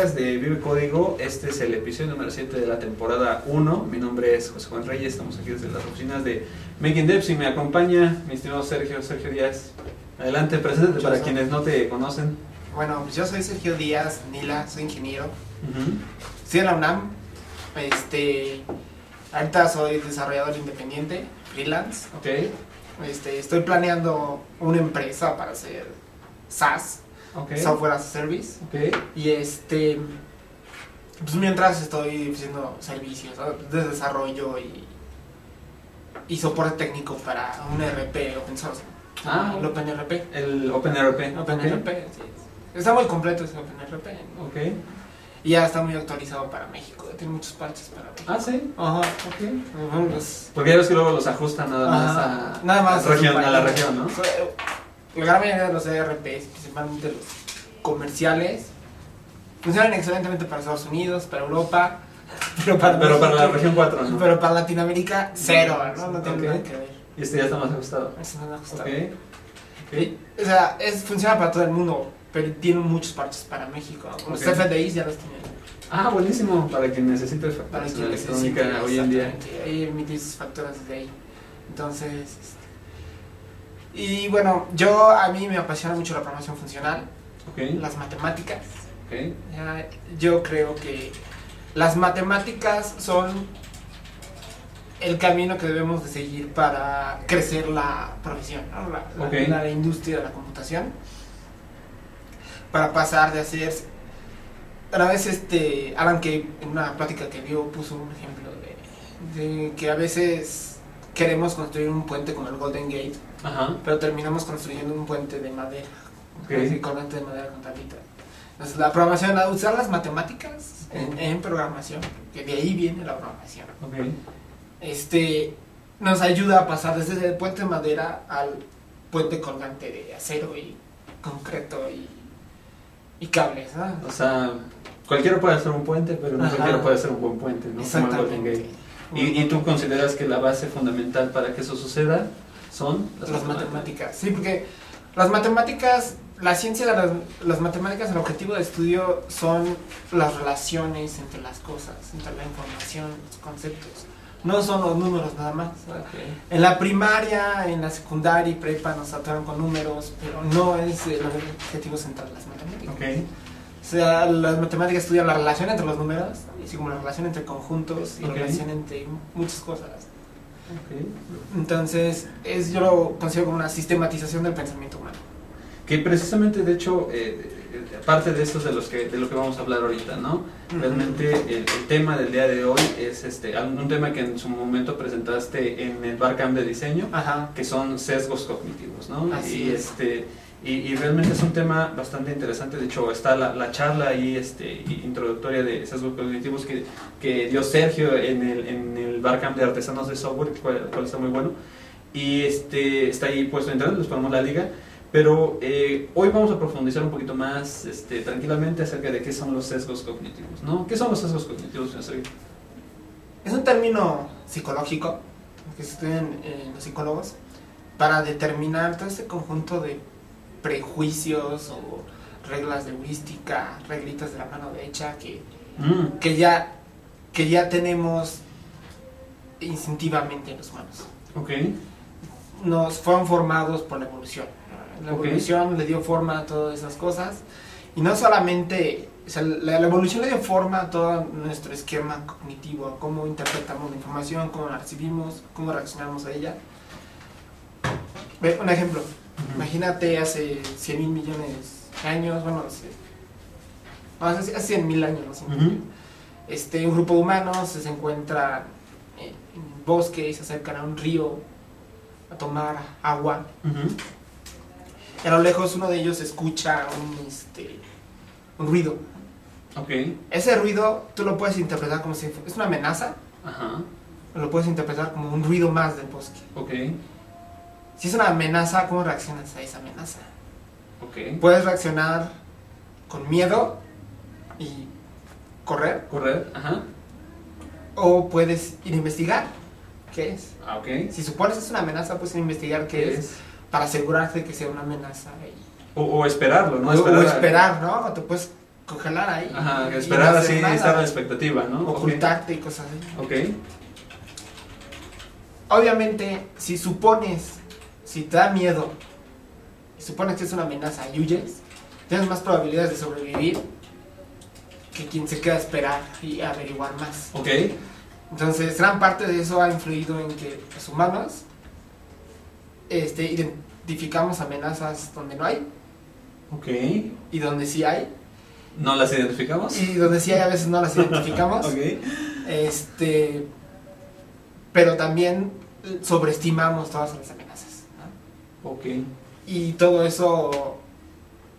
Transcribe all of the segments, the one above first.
días de Vive Código. Este es el episodio número 7 de la temporada 1. Mi nombre es José Juan Reyes. Estamos aquí desde las oficinas de Making Devs y me acompaña mi estimado Sergio, Sergio Díaz. Adelante, preséntate para quienes no te conocen. Bueno, pues yo soy Sergio Díaz Nila, soy ingeniero. Estoy en la UNAM. Este, ahorita soy desarrollador independiente, freelance. Ok. Este, estoy planeando una empresa para hacer SaaS, Ok. Software as a Service. Ok. Y este, pues mientras estoy haciendo servicios de desarrollo y, y soporte técnico para un RP open source. Ah, el OpenRP. El OpenRP. OpenRP, sí. Está muy completo ese OpenRP. ¿no? Ok. Y ya está muy actualizado para México. Tiene muchos parches para México. Ah, sí. Ajá. Ok. Porque ya ves que luego los ajustan nada más a, nada más a, región, a la región, ¿no? La gran mayoría de los ERPs, principalmente los comerciales, funcionan excelentemente para Estados Unidos, para Europa, pero para, Pero para la región 4, ¿no? pero para Latinoamérica, cero, ¿no? No tiene Ok. nada que ver. Y este ya está más ajustado. Eso no me ha gustado. Ok. Ok. O sea, es, funciona para todo el mundo, pero tiene muchos parches para México. Los Ok. FDIs ya los tienen. Ah, buenísimo. Para quien necesite Para facturación quien electrónica necesite, hoy en día. Ahí emitir sus facturas desde ahí. Entonces, este, y bueno, yo a mí me apasiona mucho la programación funcional, las matemáticas. Yo creo que las matemáticas son el camino que debemos de seguir para crecer la profesión, ¿no? la, la- Ok. la industria de la computación, para pasar de hacer... A veces este, Alan Kay en una plática que dio puso un ejemplo de, de que a veces queremos construir un puente como el Golden Gate, Ajá. pero terminamos construyendo un puente de madera, Ok. así, de madera con tablita. Entonces la programación, a usar las matemáticas en, en programación, que de ahí viene la programación, Ok. este, nos ayuda a pasar desde el puente de madera al puente colgante de acero y concreto y, y cables, ¿no? O sea, cualquiera puede hacer un puente, pero no Ajá. cualquiera puede hacer un buen puente, ¿no? Como. Exactamente. ¿Y, y tú consideras que la base fundamental para que eso suceda son las matemáticas. Sí, porque las matemáticas, la ciencia de las, las matemáticas, el objetivo de estudio son las relaciones entre las cosas, entre la información, los conceptos. No son los números nada más. Ok. En la primaria, en la secundaria y prepa nos trataron con números, pero no es el objetivo central de las matemáticas. Ok. O sea, las matemáticas estudian la relación entre los números, así como la relación entre conjuntos y Ok. la relación entre muchas cosas. Ok. Entonces, es, yo lo considero como una sistematización del pensamiento humano. Que precisamente, de hecho, eh, eh, parte de esto es de, los que, de lo que vamos a hablar ahorita, ¿no? Realmente el, el tema del día de hoy es este un tema que en su momento presentaste en el Barcamp de diseño, Ajá. que son sesgos cognitivos, ¿no? Así y es. este y, y realmente es un tema bastante interesante. De hecho, está la, la charla ahí este, introductoria de sesgos cognitivos que, que dio Sergio en el, en el Barcamp de Artesanos de Software, cual, cual está muy bueno. Y este, está ahí puesto en internet, les ponemos la liga. Pero eh, hoy vamos a profundizar un poquito más este, tranquilamente acerca de qué son los sesgos cognitivos, ¿no? ¿Qué son los sesgos cognitivos, señor? Es un término psicológico que se estudia en, en los psicólogos para determinar todo este conjunto de prejuicios o reglas de heurística, reglitas de la mano derecha que, Mm, que, ya, que ya tenemos instintivamente en los humanos. ok, nos fueron formados por la evolución. La evolución le dio forma a todas esas cosas. Y no solamente, o sea, la, la evolución le dio forma a todo nuestro esquema cognitivo, a cómo interpretamos la información, cómo la recibimos, cómo reaccionamos a ella. Ve, un ejemplo. Imagínate hace 100 mil millones de años, bueno, hace, hace, hace 100 mil años, no Ujú. este, un grupo de humanos se encuentra en un bosque y se acercan a un río a tomar agua. Y a lo lejos uno de ellos escucha un, este, un ruido. Ok, Ese ruido tú lo puedes interpretar como si es una amenaza, ajá, lo puedes interpretar como un ruido más del bosque. ok, Si es una amenaza, ¿cómo reaccionas a esa amenaza? ok. Puedes reaccionar con miedo y correr, Correr, ajá, o puedes ir a investigar qué es. ah, ok. Si supones que es una amenaza, puedes ir a investigar qué es para asegurarte que sea una amenaza. Y, O, o esperarlo, ¿no? o, o esperar, ¿no? O te puedes congelar ahí. Ajá, y esperar hacer así, nada, estar a la expectativa, ¿no? Ocultarte y cosas así. Ok. Obviamente, si supones, si te da miedo, y supones que es una amenaza y huyes, tienes más probabilidades de sobrevivir que quien se queda a esperar y averiguar más. Ok. Entonces, gran parte de eso ha influido en que los humanos este, identificamos amenazas donde no hay Ok. y donde sí hay, ¿No las identificamos? y donde sí hay a veces no las identificamos. Ok. Este, pero también sobreestimamos todas las amenazas. Ok. Y todo eso,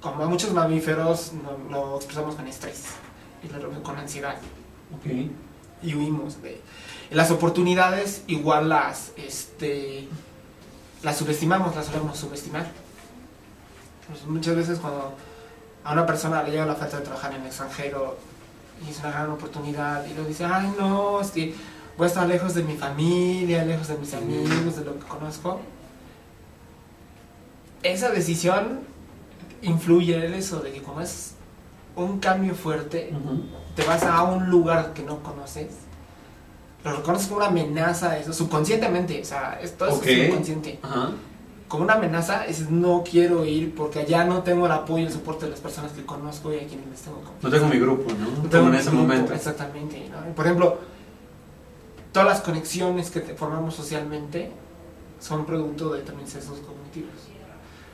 como a muchos mamíferos, lo expresamos con estrés y lo- con ansiedad Ok. y huimos de las oportunidades igual las este las subestimamos las solemos subestimar Pues muchas veces cuando a una persona le llega la oferta de trabajar en el extranjero y es una gran oportunidad y lo dice ay no es que voy a estar lejos de mi familia lejos de mis amigos de lo que conozco esa decisión influye en eso de que como es un cambio fuerte te vas a un lugar que no conoces, lo reconoces como una amenaza, eso subconscientemente, o sea, esto es subconsciente. Como una amenaza es no quiero ir porque allá no tengo el apoyo y el soporte de las personas que conozco y a quienes les tengo confianza. No tengo mi grupo, ¿no? No tengo en ese grupo, momento. Exactamente. Por ejemplo, todas las conexiones que te formamos socialmente son producto de también sesgos cognitivos.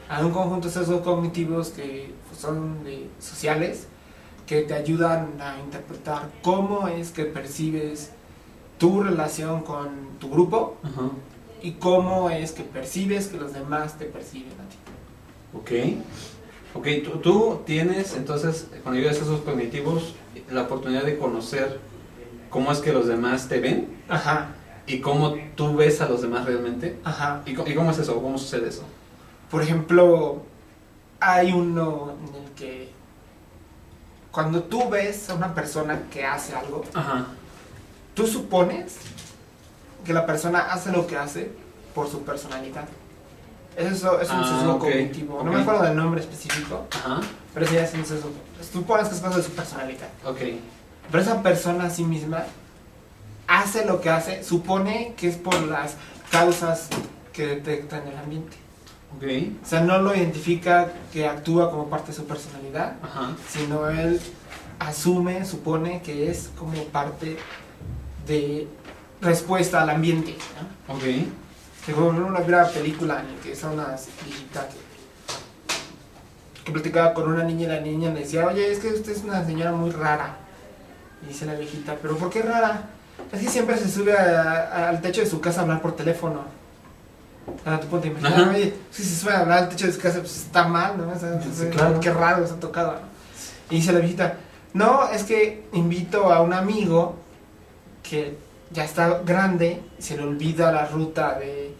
Hay un conjunto de sesgos cognitivos que son de- sociales que te ayudan a interpretar cómo es que percibes tu relación con tu grupo y cómo es que percibes que los demás te perciben a ti. Ok. Ok, tú, tú tienes entonces, cuando llegas a esos cognitivos, la oportunidad de conocer cómo es que los demás te ven Ajá, y cómo tú ves a los demás realmente. ajá. ¿Y, co- y cómo es eso? ¿Cómo sucede eso? Por ejemplo, hay uno en el que cuando tú ves a una persona que hace algo, Ajá. tú supones que la persona hace lo que hace por su personalidad. Eso es un Ah, sesgo cognitivo. No me acuerdo del nombre específico, Ajá. pero sí es un sesgo. Tú supones que es cosa de su personalidad. Ok. Pero esa persona a sí misma hace lo que hace, supone que es por las causas que detecta en el ambiente. Ok. O sea, no lo identifica que actúa como parte de su personalidad, Ajá. sino él asume, supone que es como parte de respuesta al ambiente. ¿no? Ok. Como una película en la que está una viejita que, que platicaba con una niña y la niña le decía, oye, es que usted es una señora muy rara. Y dice la viejita, ¿pero por qué rara? Es que siempre se sube a- a- al techo de su casa a hablar por teléfono. Ahora tú ponte a imaginar, Ajá. oye, si se sube a hablar al techo de su casa, pues está mal, ¿no? O sea, Sí, entonces, claro. Qué raro, se ha tocado. Y dice la viejita, no, es que invito a un amigo que ya está grande, se le olvida la ruta de,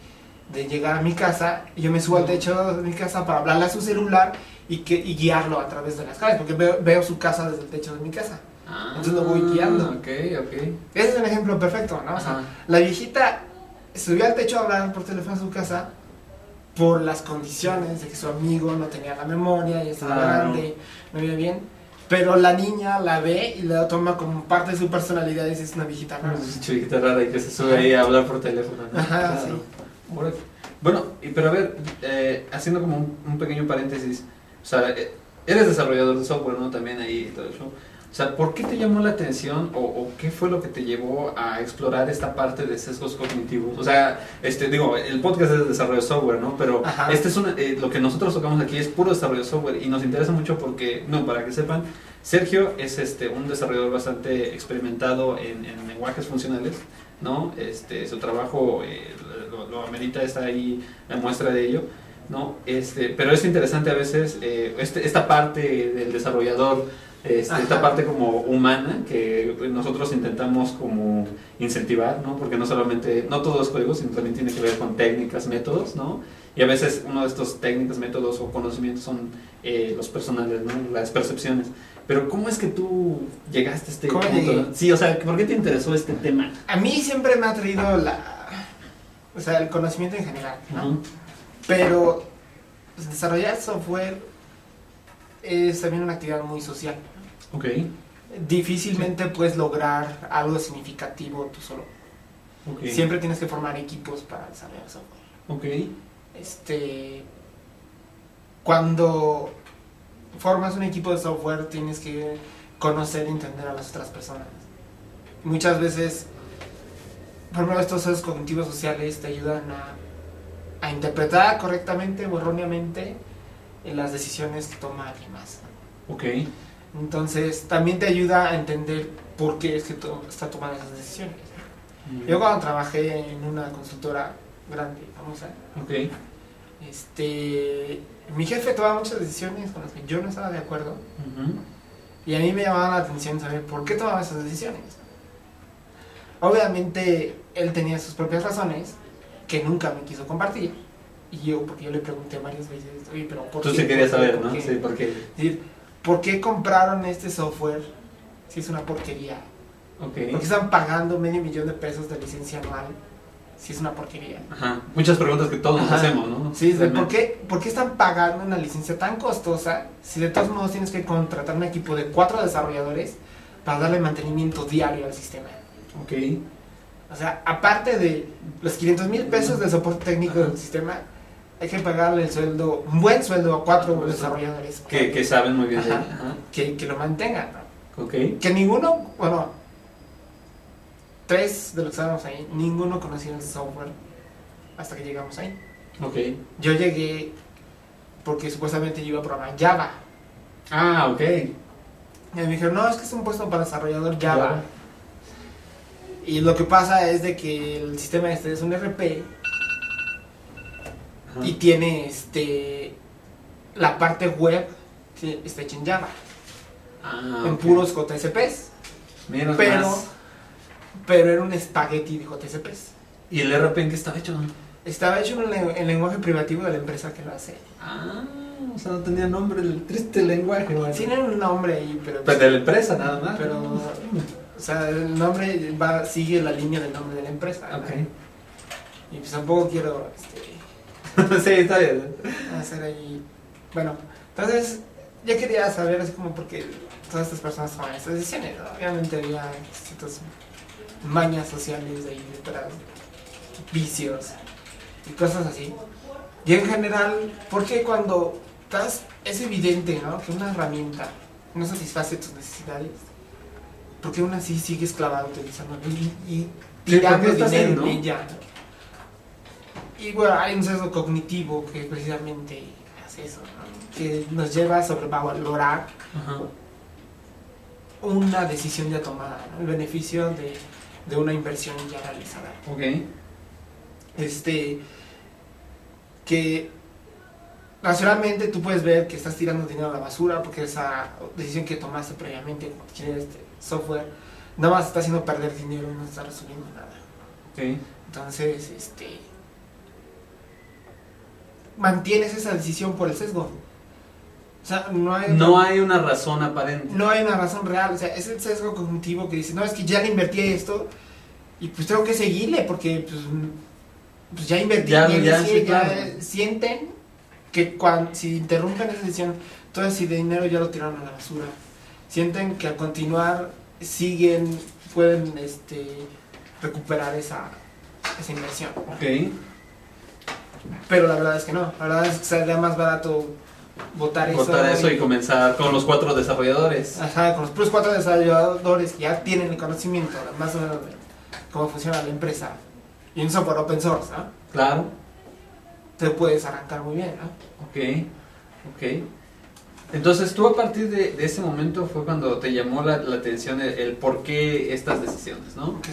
de llegar a mi casa, y yo me subo al techo de mi casa para hablarle a su celular y, que, y guiarlo a través de las calles, porque veo, veo su casa desde el techo de mi casa. Ah, Entonces lo voy guiando. Ok, ok. Ese es un ejemplo perfecto, ¿no? O sea, Ajá. la viejita subió al techo a hablar por teléfono a su casa por las condiciones de que su amigo no tenía la memoria y estaba Claro. grande, no veía bien. Pero la niña la ve y la toma como parte de su personalidad y dice, es una viejita rara. Una chiquita rara y que se sube ahí a hablar por teléfono. ¿no? Ajá, Claro. sí. Bueno, pero a ver, eh, haciendo como un, un pequeño paréntesis, o sea, eh, eres desarrollador de software, ¿no? También ahí y todo eso. O sea, ¿por qué te llamó la atención o, o qué fue lo que te llevó a explorar esta parte de sesgos cognitivos? O sea, este, digo, el podcast es de desarrollo de software, ¿no? Pero Ajá. este es una, eh, lo que nosotros tocamos aquí es puro desarrollo de software y nos interesa mucho porque, no, para que sepan, Sergio es este, un desarrollador bastante experimentado en, en lenguajes funcionales, ¿no? Este, su trabajo eh, lo, lo amerita, está ahí la muestra de ello, ¿no? Este, pero es interesante a veces eh, este, esta parte del desarrollador, este, esta parte como humana que nosotros intentamos como incentivar, ¿no? Porque no solamente, no todo es código, sino también tiene que ver con técnicas, métodos, ¿no? Y a veces uno de estos técnicas, métodos o conocimientos son eh, los personales, ¿no? Las percepciones. Pero ¿cómo es que tú llegaste a este ¿Cómo punto? llegué? Sí, o sea, ¿por qué te interesó este tema? A mí siempre me ha traído la... O sea, el conocimiento en general, ¿no? Pero pues, desarrollar software es también una actividad muy social. Ok. Difícilmente puedes lograr algo significativo tú solo. Siempre tienes que formar equipos para desarrollar software. Ok. Este, cuando formas un equipo de software tienes que conocer y entender a las otras personas. Muchas veces, por ejemplo, estos sesgos cognitivos sociales te ayudan a, a interpretar correctamente o erróneamente en las decisiones que toma alguien más. Ok. Entonces, también te ayuda a entender por qué es que to- está tomando esas decisiones. Yo cuando trabajé en una consultora grande, famosa, Ok. este, mi jefe tomaba muchas decisiones con las que yo no estaba de acuerdo y a mí me llamaba la atención saber por qué tomaba esas decisiones. Obviamente él tenía sus propias razones que nunca me quiso compartir y yo, porque yo le pregunté varias veces, oye, pero ¿por Tú qué? sí querías ¿Por qué? saber, ¿Por ¿no? qué?". Sí, porque. Es decir, ¿por qué compraron este software si es una porquería? ¿Por qué están pagando medio millón de pesos de licencia anual si es una porquería? Ajá. Muchas preguntas que todos nos hacemos, ¿no? Sí, Realmente. ¿por, qué, ¿por qué están pagando una licencia tan costosa si de todos modos tienes que contratar un equipo de cuatro desarrolladores para darle mantenimiento diario al sistema? Ok. O sea, aparte de los 500 mil pesos de soporte técnico Ajá. del sistema, hay que pagarle el sueldo, un buen sueldo a cuatro desarrolladores Que, que saben muy bien de Ajá. Ajá. que, que lo mantengan. ¿no? Que ninguno, bueno, tres de los que estábamos ahí, ninguno conocía el software hasta que llegamos ahí. Ok. Yo llegué porque supuestamente yo iba a programar Java. Ah, ok. Y me dijeron, no, es que es un puesto para desarrollador Java. Java. Y lo que pasa es de que el sistema este es un RP Ajá. y tiene este la parte web que está hecha en Java, Ah, en puros JSPs, Menos pero más. pero era un espagueti de JSPs. ¿Y el RP en qué estaba hecho? Estaba hecho en el, lenguaje privativo de la empresa que lo hace. Ah, o sea, no tenía nombre el triste lenguaje, bueno. Tienen un nombre ahí, pero Pues de la empresa nada más. pero o sea, el nombre va sigue la línea del nombre de la empresa. ¿no? Ok. Y pues tampoco quiero este, sí, está bien. hacer ahí. Bueno, entonces yo quería saber así como por qué todas estas personas toman estas decisiones. ¿no? Obviamente había ciertas mañas sociales ahí detrás, vicios y cosas así. Y en general, porque cuando estás, es evidente ¿no? que una herramienta no satisface tus necesidades, porque aún así sigues clavado utilizando y, y tirando ¿por qué estás ahí, dinero en ella? ¿no? Y bueno, hay un sesgo cognitivo que precisamente hace eso, ¿no? que nos lleva a sobrevalorar Ajá. una decisión ya tomada, ¿no? el beneficio de, de una inversión ya realizada. Ok. Este, que racionalmente tú puedes ver que estás tirando dinero a la basura porque esa decisión que tomaste previamente cuando adquirir este software nada más está haciendo perder dinero y no está resolviendo nada. Ok. Entonces, este, mantienes esa decisión por el sesgo. O sea, no hay, No hay una razón aparente. no hay una razón real. O sea, es el sesgo cognitivo que dice, no, es que ya le invertí esto y pues tengo que seguirle porque pues, pues ya invertí. Ya, y ya, sigue, sí, ya claro. sienten que cuando, si interrumpen esa decisión, todo ese dinero ya lo tiraron a la basura. Sienten que al continuar siguen, pueden este, recuperar esa, esa inversión. Ok. Pero la verdad es que no. La verdad es que sería más barato votar eso. Cortar eso y comenzar con los cuatro desarrolladores. Ajá, con los puros cuatro desarrolladores que ya tienen el conocimiento más o menos de cómo funciona la empresa y un software open source, ¿no? Claro. Te puedes arrancar muy bien, ¿no? Ok. Ok. Entonces tú a partir de, de ese momento fue cuando te llamó la, la atención el, el por qué estas decisiones, ¿no? ¿Qué?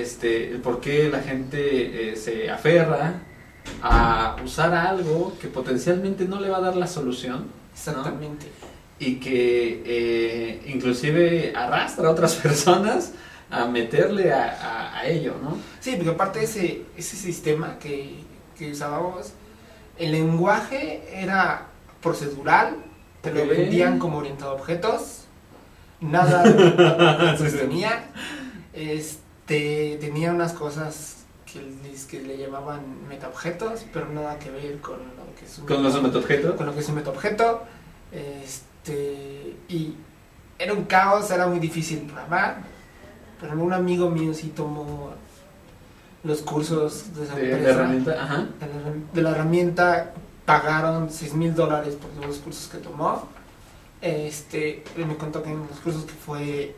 Este, el por qué la gente eh, se aferra a usar algo que potencialmente no le va a dar la solución Exactamente. y que eh, inclusive arrastra a otras personas a meterle a, a- a ello, ¿no? Sí, porque aparte ese, ese sistema que, que usábamos, el lenguaje era procedural, te lo vendían como orientado a objetos, nada Sí, sí. tenía, este, tenía unas cosas que, le llamaban metaobjetos, pero nada que ver con lo que es un Con los metaobjetos. con lo que es un metaobjeto, este, y era un caos, era muy difícil programar. Pero un amigo mío sí tomó los cursos de esa De, empresa. herramienta, ajá. de la, de la herramienta pagaron 6 mil dólares por los cursos que tomó. Este, él me contó que en los cursos que fue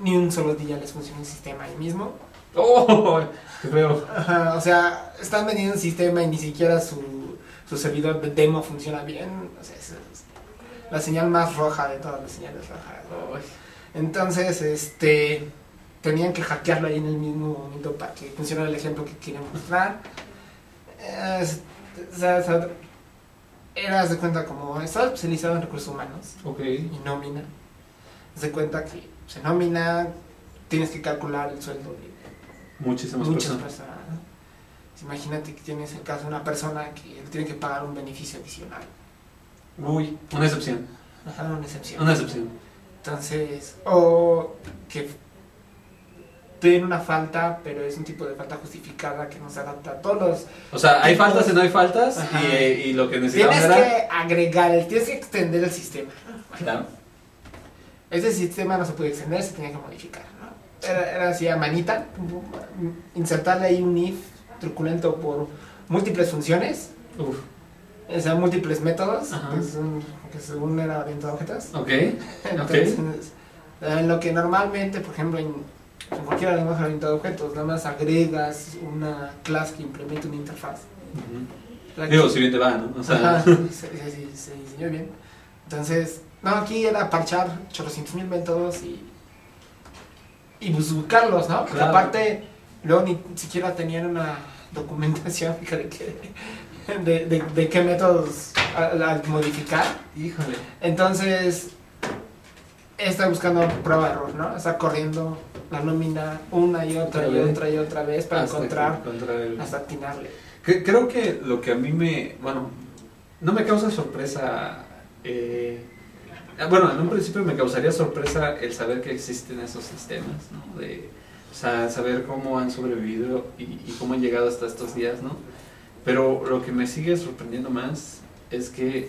ni un solo día les funcionó el sistema ahí mismo. ¡Oh! ¡Qué feo! Ajá, o sea, están vendiendo un sistema y ni siquiera su, su servidor de demo funciona bien. O sea, es, es la señal más roja de todas las señales rojas. Entonces, este, tenían que hackearlo ahí en el mismo momento para que funcionara el ejemplo que quieren mostrar. Es- o sea, o sea, era, de cuenta, como estaba especializado en recursos humanos Ok. y nómina. De cuenta que se nómina, tienes que calcular el sueldo de Muchísimas muchas personas. personas. ¿no? Imagínate que tienes el caso de una persona que tiene que pagar un beneficio adicional. Uy, una excepción. Ajá, una excepción. Una excepción. Entonces, o que tiene una falta, pero es un tipo de falta justificada que no se adapta a todos los... O sea, hay Tipos- faltas y no hay faltas. Y, eh, y lo que necesitamos Tienes era. que agregar, tienes que extender el sistema. Claro. Ese sistema no se puede extender, se tenía que modificar. Era, era así a manita, insertarle ahí un if truculento por múltiples funciones, Uf. o sea, múltiples métodos, que, son- que según era orientado a objetos. Ok. Entonces, en lo que normalmente, por ejemplo, en, en cualquier lenguaje orientado a objetos, nada más agregas una clase que implementa una interfaz. La Digo, si bien te va, ¿no? O sea. Se, se- se- se diseñó bien. Entonces, no, aquí era parchar 800 mil métodos y, y buscarlos, ¿no? Porque Claro. aparte, luego ni siquiera tenían una documentación de, qué- de, de- de qué métodos al, al modificar. Híjole. Entonces, está buscando prueba de error, ¿no? Está corriendo la nómina una y otra y Otra y otra vez para Hasta encontrar, el- hasta atinarle. Creo que lo que a mí me. Bueno, no me causa sorpresa. eh, bueno, en un principio me causaría sorpresa el saber que existen esos sistemas, ¿no? De, o sea, saber cómo han sobrevivido y, y cómo han llegado hasta estos días, ¿no? Pero lo que me sigue sorprendiendo más es que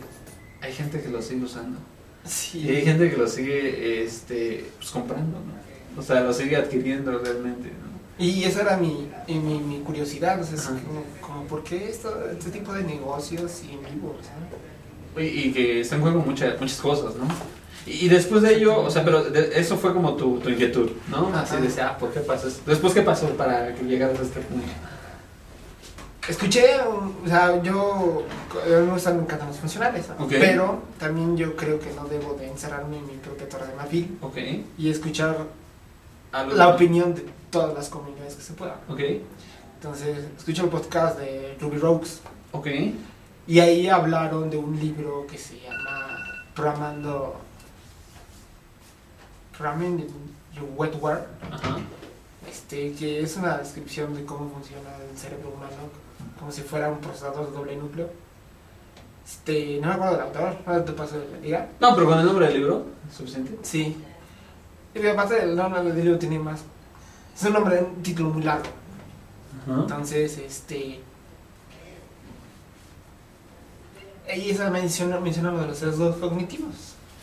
hay gente que lo sigue usando. Sí. Y hay gente que lo sigue este, pues, comprando, ¿no? O sea, lo sigue adquiriendo realmente, ¿no? Y esa era mi, mi, mi curiosidad, o sea, es como, como, ¿por qué esto, este tipo de negocios y en vivo? o sea? Y, y que está en juego muchas muchas cosas, ¿no? Y, y después de ello, o sea, pero de- eso fue como tu, tu inquietud, ¿no? Así de, ah, ¿por qué pasó esto? Después, ¿qué pasó para que llegaras a este punto? Escuché, o sea, yo, a mí me gustan me encantan los funcionales, ¿no? Ok. pero también yo creo que no debo de encerrarme en mi propia torre de marfil Ok. y escuchar Algo- la opinión de todas las comunidades que se puedan. Ok. Entonces, escucho el podcast de Ruby Rogues Ok. Y ahí hablaron de un libro que se llama Programando... Programming Your Wetware. Este, que es una descripción de cómo funciona el cerebro humano, como si fuera un procesador de doble núcleo. Este, no me acuerdo del autor, ahora te paso de la liga. No, pero con el nombre del libro, ¿es suficiente? Sí. Y aparte el nombre del libro tiene más. Es un nombre, un título muy largo. Ajá. Entonces, este. Ahí esa menciona, menciona lo de los sesgos cognitivos.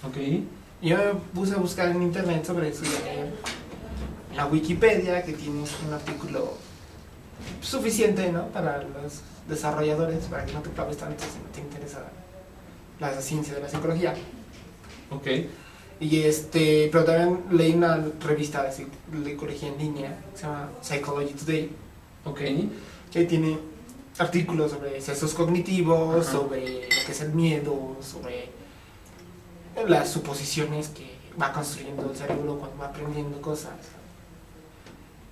Ok. Yo me puse a buscar en internet sobre eso leer la Wikipedia, que tiene un artículo suficiente ¿no? para los desarrolladores, para que no te claves tanto si no te interesa la ciencia de la psicología. Ok. Y este, pero también leí una revista de psic- de psicología en línea, que se llama Psychology Today, Ok. que tiene artículos sobre sesgos cognitivos, Ajá. sobre lo que es el miedo, sobre las suposiciones que va construyendo el cerebro cuando va aprendiendo cosas.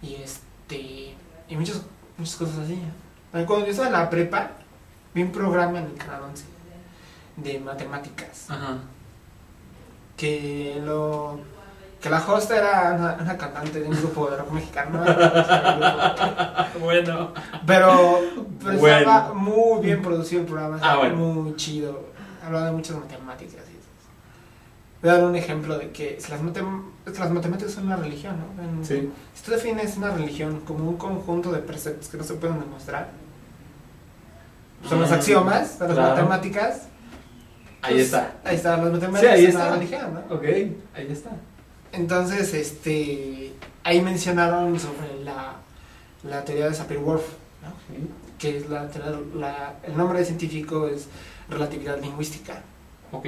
Y este y muchas, muchas cosas así. Cuando yo estaba en la prepa, vi un programa en el canal 11 de matemáticas Ajá. que lo que la host era una, una cantante de un grupo de rock mexicano. Bueno. Pero, pero Bueno. estaba muy bien producido el programa, estaba Ah, bueno. muy chido. Hablaba de muchas matemáticas. y eso. Voy a dar un ejemplo de que, si las, matem- las matemáticas son una religión, ¿no? En- Sí. Si tú defines una religión como un conjunto de preceptos que no se pueden demostrar, son los Ah, axiomas de las claro. matemáticas, Ahí Pues, está. Ahí está, las Sí, matemáticas ahí es está. una religión, ¿no? Ok, ahí está. Entonces, este, ahí mencionaron sobre la, la teoría de Sapir-Whorf, ¿no? Sí. que es la, teoría- la- el nombre científico es relatividad lingüística, Ok,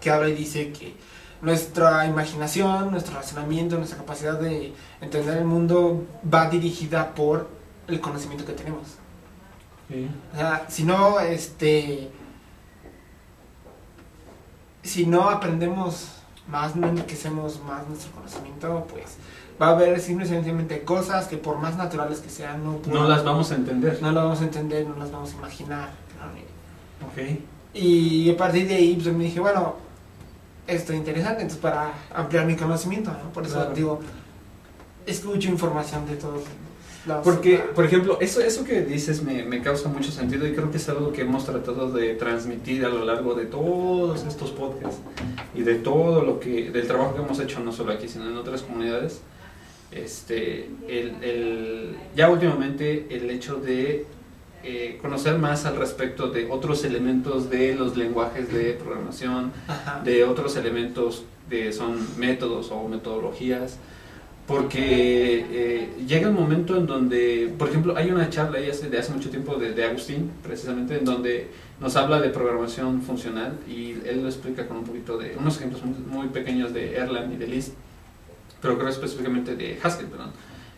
que habla y dice que nuestra imaginación, nuestro razonamiento, nuestra capacidad de entender el mundo va dirigida por el conocimiento que tenemos. sí. O sea, si no, este, si no aprendemos más, no enriquecemos más nuestro conocimiento, pues va a haber simplemente cosas que por más naturales que sean, no, No las vamos a entender. no las vamos a entender, no las vamos a imaginar. ¿no? Ok. Y a partir de ahí, pues me dije, bueno, esto es interesante, entonces para ampliar mi conocimiento, ¿no? Por eso Claro. digo, escucho información de todos. Porque, por ejemplo, eso, eso que dices me, me causa mucho sentido y creo que es algo que hemos tratado de transmitir a lo largo de todos estos podcasts y de todo lo que, del trabajo que hemos hecho no solo aquí, sino en otras comunidades. Este, el, el- ya últimamente el hecho de eh, conocer más al respecto de otros elementos de los lenguajes de programación, Ajá. de otros elementos de son métodos o metodologías porque eh, llega un momento en donde por ejemplo hay una charla ahí hace, de hace mucho tiempo de, de Agustín precisamente en donde nos habla de programación funcional y él lo explica con un poquito de unos ejemplos muy, muy pequeños de Erlang y de Lisp pero creo específicamente de Haskell perdón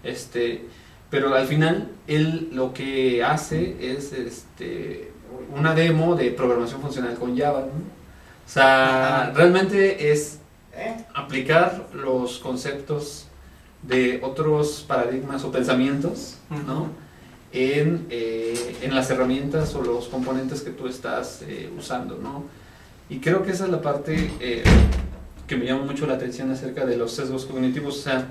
este pero al final él lo que hace es este una demo de programación funcional con Java ¿no? o sea realmente es ¿Eh? aplicar los conceptos de otros paradigmas o pensamientos, ¿no? En, eh, en las herramientas o los componentes que tú estás eh, usando, ¿no? Y creo que esa es la parte eh, que me llama mucho la atención acerca de los sesgos cognitivos, o sea,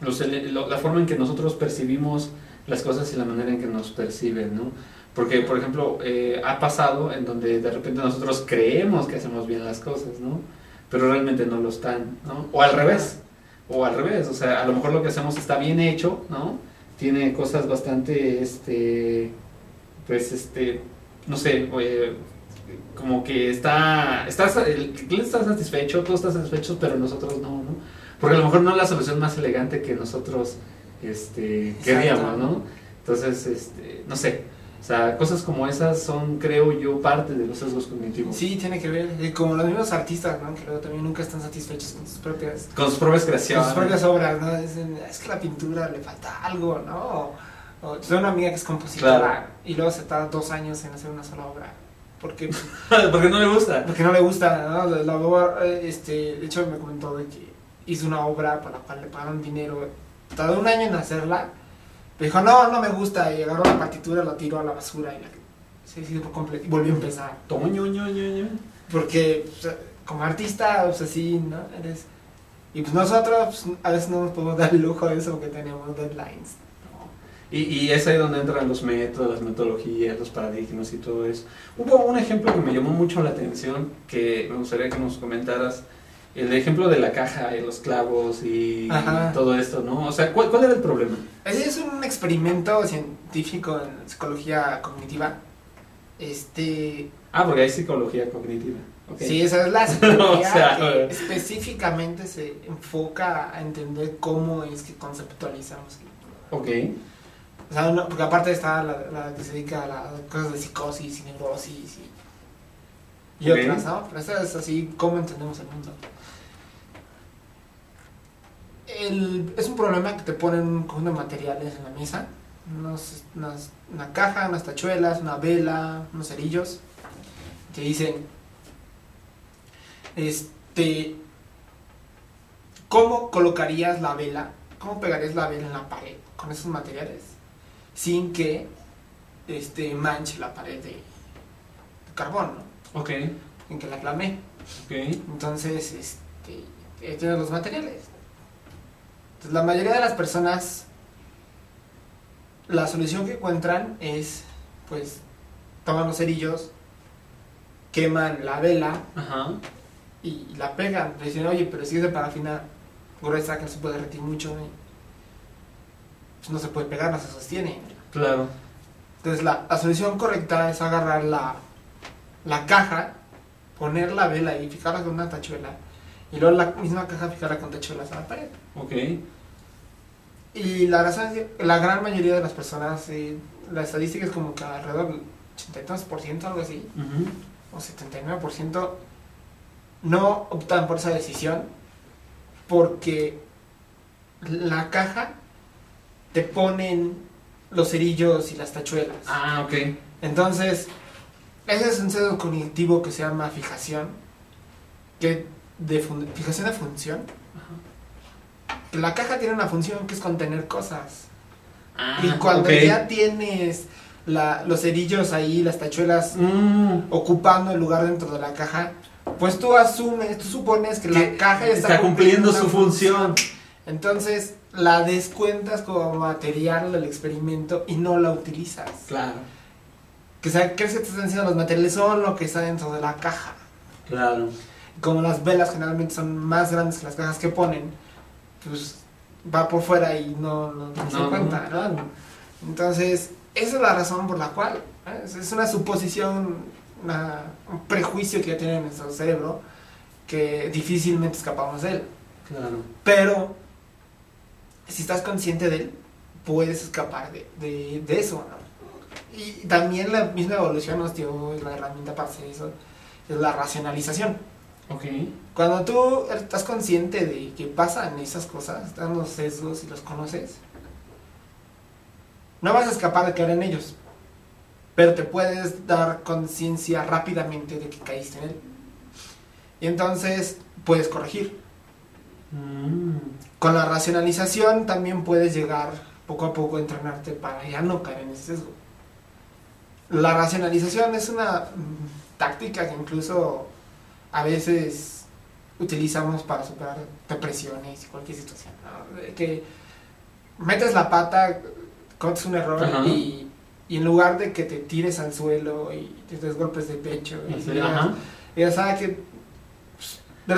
los lo- la forma en que nosotros percibimos las cosas y la manera en que nos perciben, ¿no? Porque, por ejemplo, eh, ha pasado en donde de repente nosotros creemos que hacemos bien las cosas, ¿no? Pero realmente no lo están, ¿no? O al revés, o al revés, o sea, a lo mejor lo que hacemos está bien hecho, ¿no? Tiene cosas bastante, este, pues, este, no sé, eh, como que está, estás, el cliente está satisfecho, todos están satisfechos, pero nosotros no, ¿no? Porque a lo mejor no es la solución más elegante que nosotros, este, queríamos, ¿no? Entonces, este, no sé, o sea, cosas como esas son, creo yo, parte de los sesgos cognitivos. Sí, tiene que ver. Como los mismos artistas, ¿no? Que luego también nunca están satisfechos con sus propias, Con sus propias con creaciones. sus propias obras, ¿no? Dicen, es que la pintura le falta algo, ¿no? O, o tengo una amiga que es compositora Claro. y luego se tarda dos años en hacer una sola obra. Porque, Porque no le gusta. porque no le gusta, ¿no? La, la obra, eh, este, de hecho me comentó de que hizo una obra para la cual le pagaron dinero. Tardó un año en hacerla. Pero dijo, no, no me gusta. Y agarró la partitura, la tiró a la basura y la se hizo por completo. Y volvió a empezar. Toño, ño, ño, ño. Porque pues, como artista, pues así, ¿no? Eres... Y pues nosotros pues, a veces no nos podemos dar el lujo de eso porque tenemos deadlines. Y, y es ahí donde entran los métodos, las metodologías, los paradigmas y todo eso. Hubo un ejemplo que me llamó mucho la atención, que me gustaría que nos comentaras, el ejemplo de la caja y los clavos y Ajá. todo esto, ¿no? O sea, ¿cuál, cuál era el problema? Ese es un experimento científico en psicología cognitiva. Este, Ah, porque hay psicología cognitiva. Sí, esa es la psicología O sea, que eh. específicamente se enfoca a entender cómo es que conceptualizamos. Ok. O sea, no- porque aparte está la, la que se dedica a las cosas de psicosis y neurosis y, y otras, ¿no? Pero esa es así cómo entendemos el mundo. El- es un problema que te ponen un conjunto de materiales en la mesa. unos- unas- una caja, unas tachuelas, una vela, unos cerillos. Te dicen, este, ¿cómo colocarías la vela? ¿Cómo pegarías la vela en la pared con esos materiales? Sin que este, manche la pared de, de carbón, ¿no? Ok. Sin que la flamee. Ok. Entonces, este, tienes los materiales. Entonces, la mayoría de las personas, la solución que encuentran es, pues, toman los cerillos, queman la vela Ajá. y la pegan. Le dicen, oye, pero si es de parafina gruesa que no se puede derretir mucho, ¿eh? pues no se puede pegar, no se sostiene. Poner la vela y fijarla con una tachuela. Y luego la misma caja fijarla con tachuelas a la pared. Ok. Y la razón es que la gran mayoría de las personas, eh, la estadística es como que alrededor del 82%, algo así, o 79%, no optan por esa decisión porque la caja te ponen los cerillos y las tachuelas. Ah, ok. Entonces, ese es un sesgo cognitivo que se llama fijación, que de fijación de función. Que La caja tiene una función que es contener cosas. Ah, y cuando ya tienes la- los cerillos ahí, las tachuelas Mm, ocupando el lugar dentro de la caja, pues tú asumes, tú supones que, que la caja está, cumpliendo su función. Entonces la descuentas como material del experimento y no la utilizas. Claro, Que crees que te están diciendo los materiales son lo que está dentro de la caja. claro. Como las velas generalmente son más grandes que las cajas que ponen, pues va por fuera y no, no, no se cuenta. no. Entonces, esa es la razón por la cual. ¿eh? Es- Es una suposición, una- un prejuicio que ya tiene nuestro cerebro que difícilmente escapamos de él. Claro. Pero, si estás consciente de él, puedes escapar de, de, de eso. ¿no? Y también la misma evolución nos dio la herramienta para hacer eso, es la racionalización. Ok. Cuando tú estás consciente de que pasan esas cosas, están los sesgos y los conoces, no vas a escapar de caer en ellos, pero te puedes dar conciencia rápidamente de que caíste en él. Y entonces puedes corregir. Mm, Con la racionalización también puedes llegar poco a poco a entrenarte para ya no caer en ese sesgo. La racionalización es una táctica que incluso a veces utilizamos para superar depresiones y cualquier situación. Que metes la pata, cometes un error Ajá. y, y en lugar de que te tires al suelo y te des golpes de pecho y así, digas, sabes que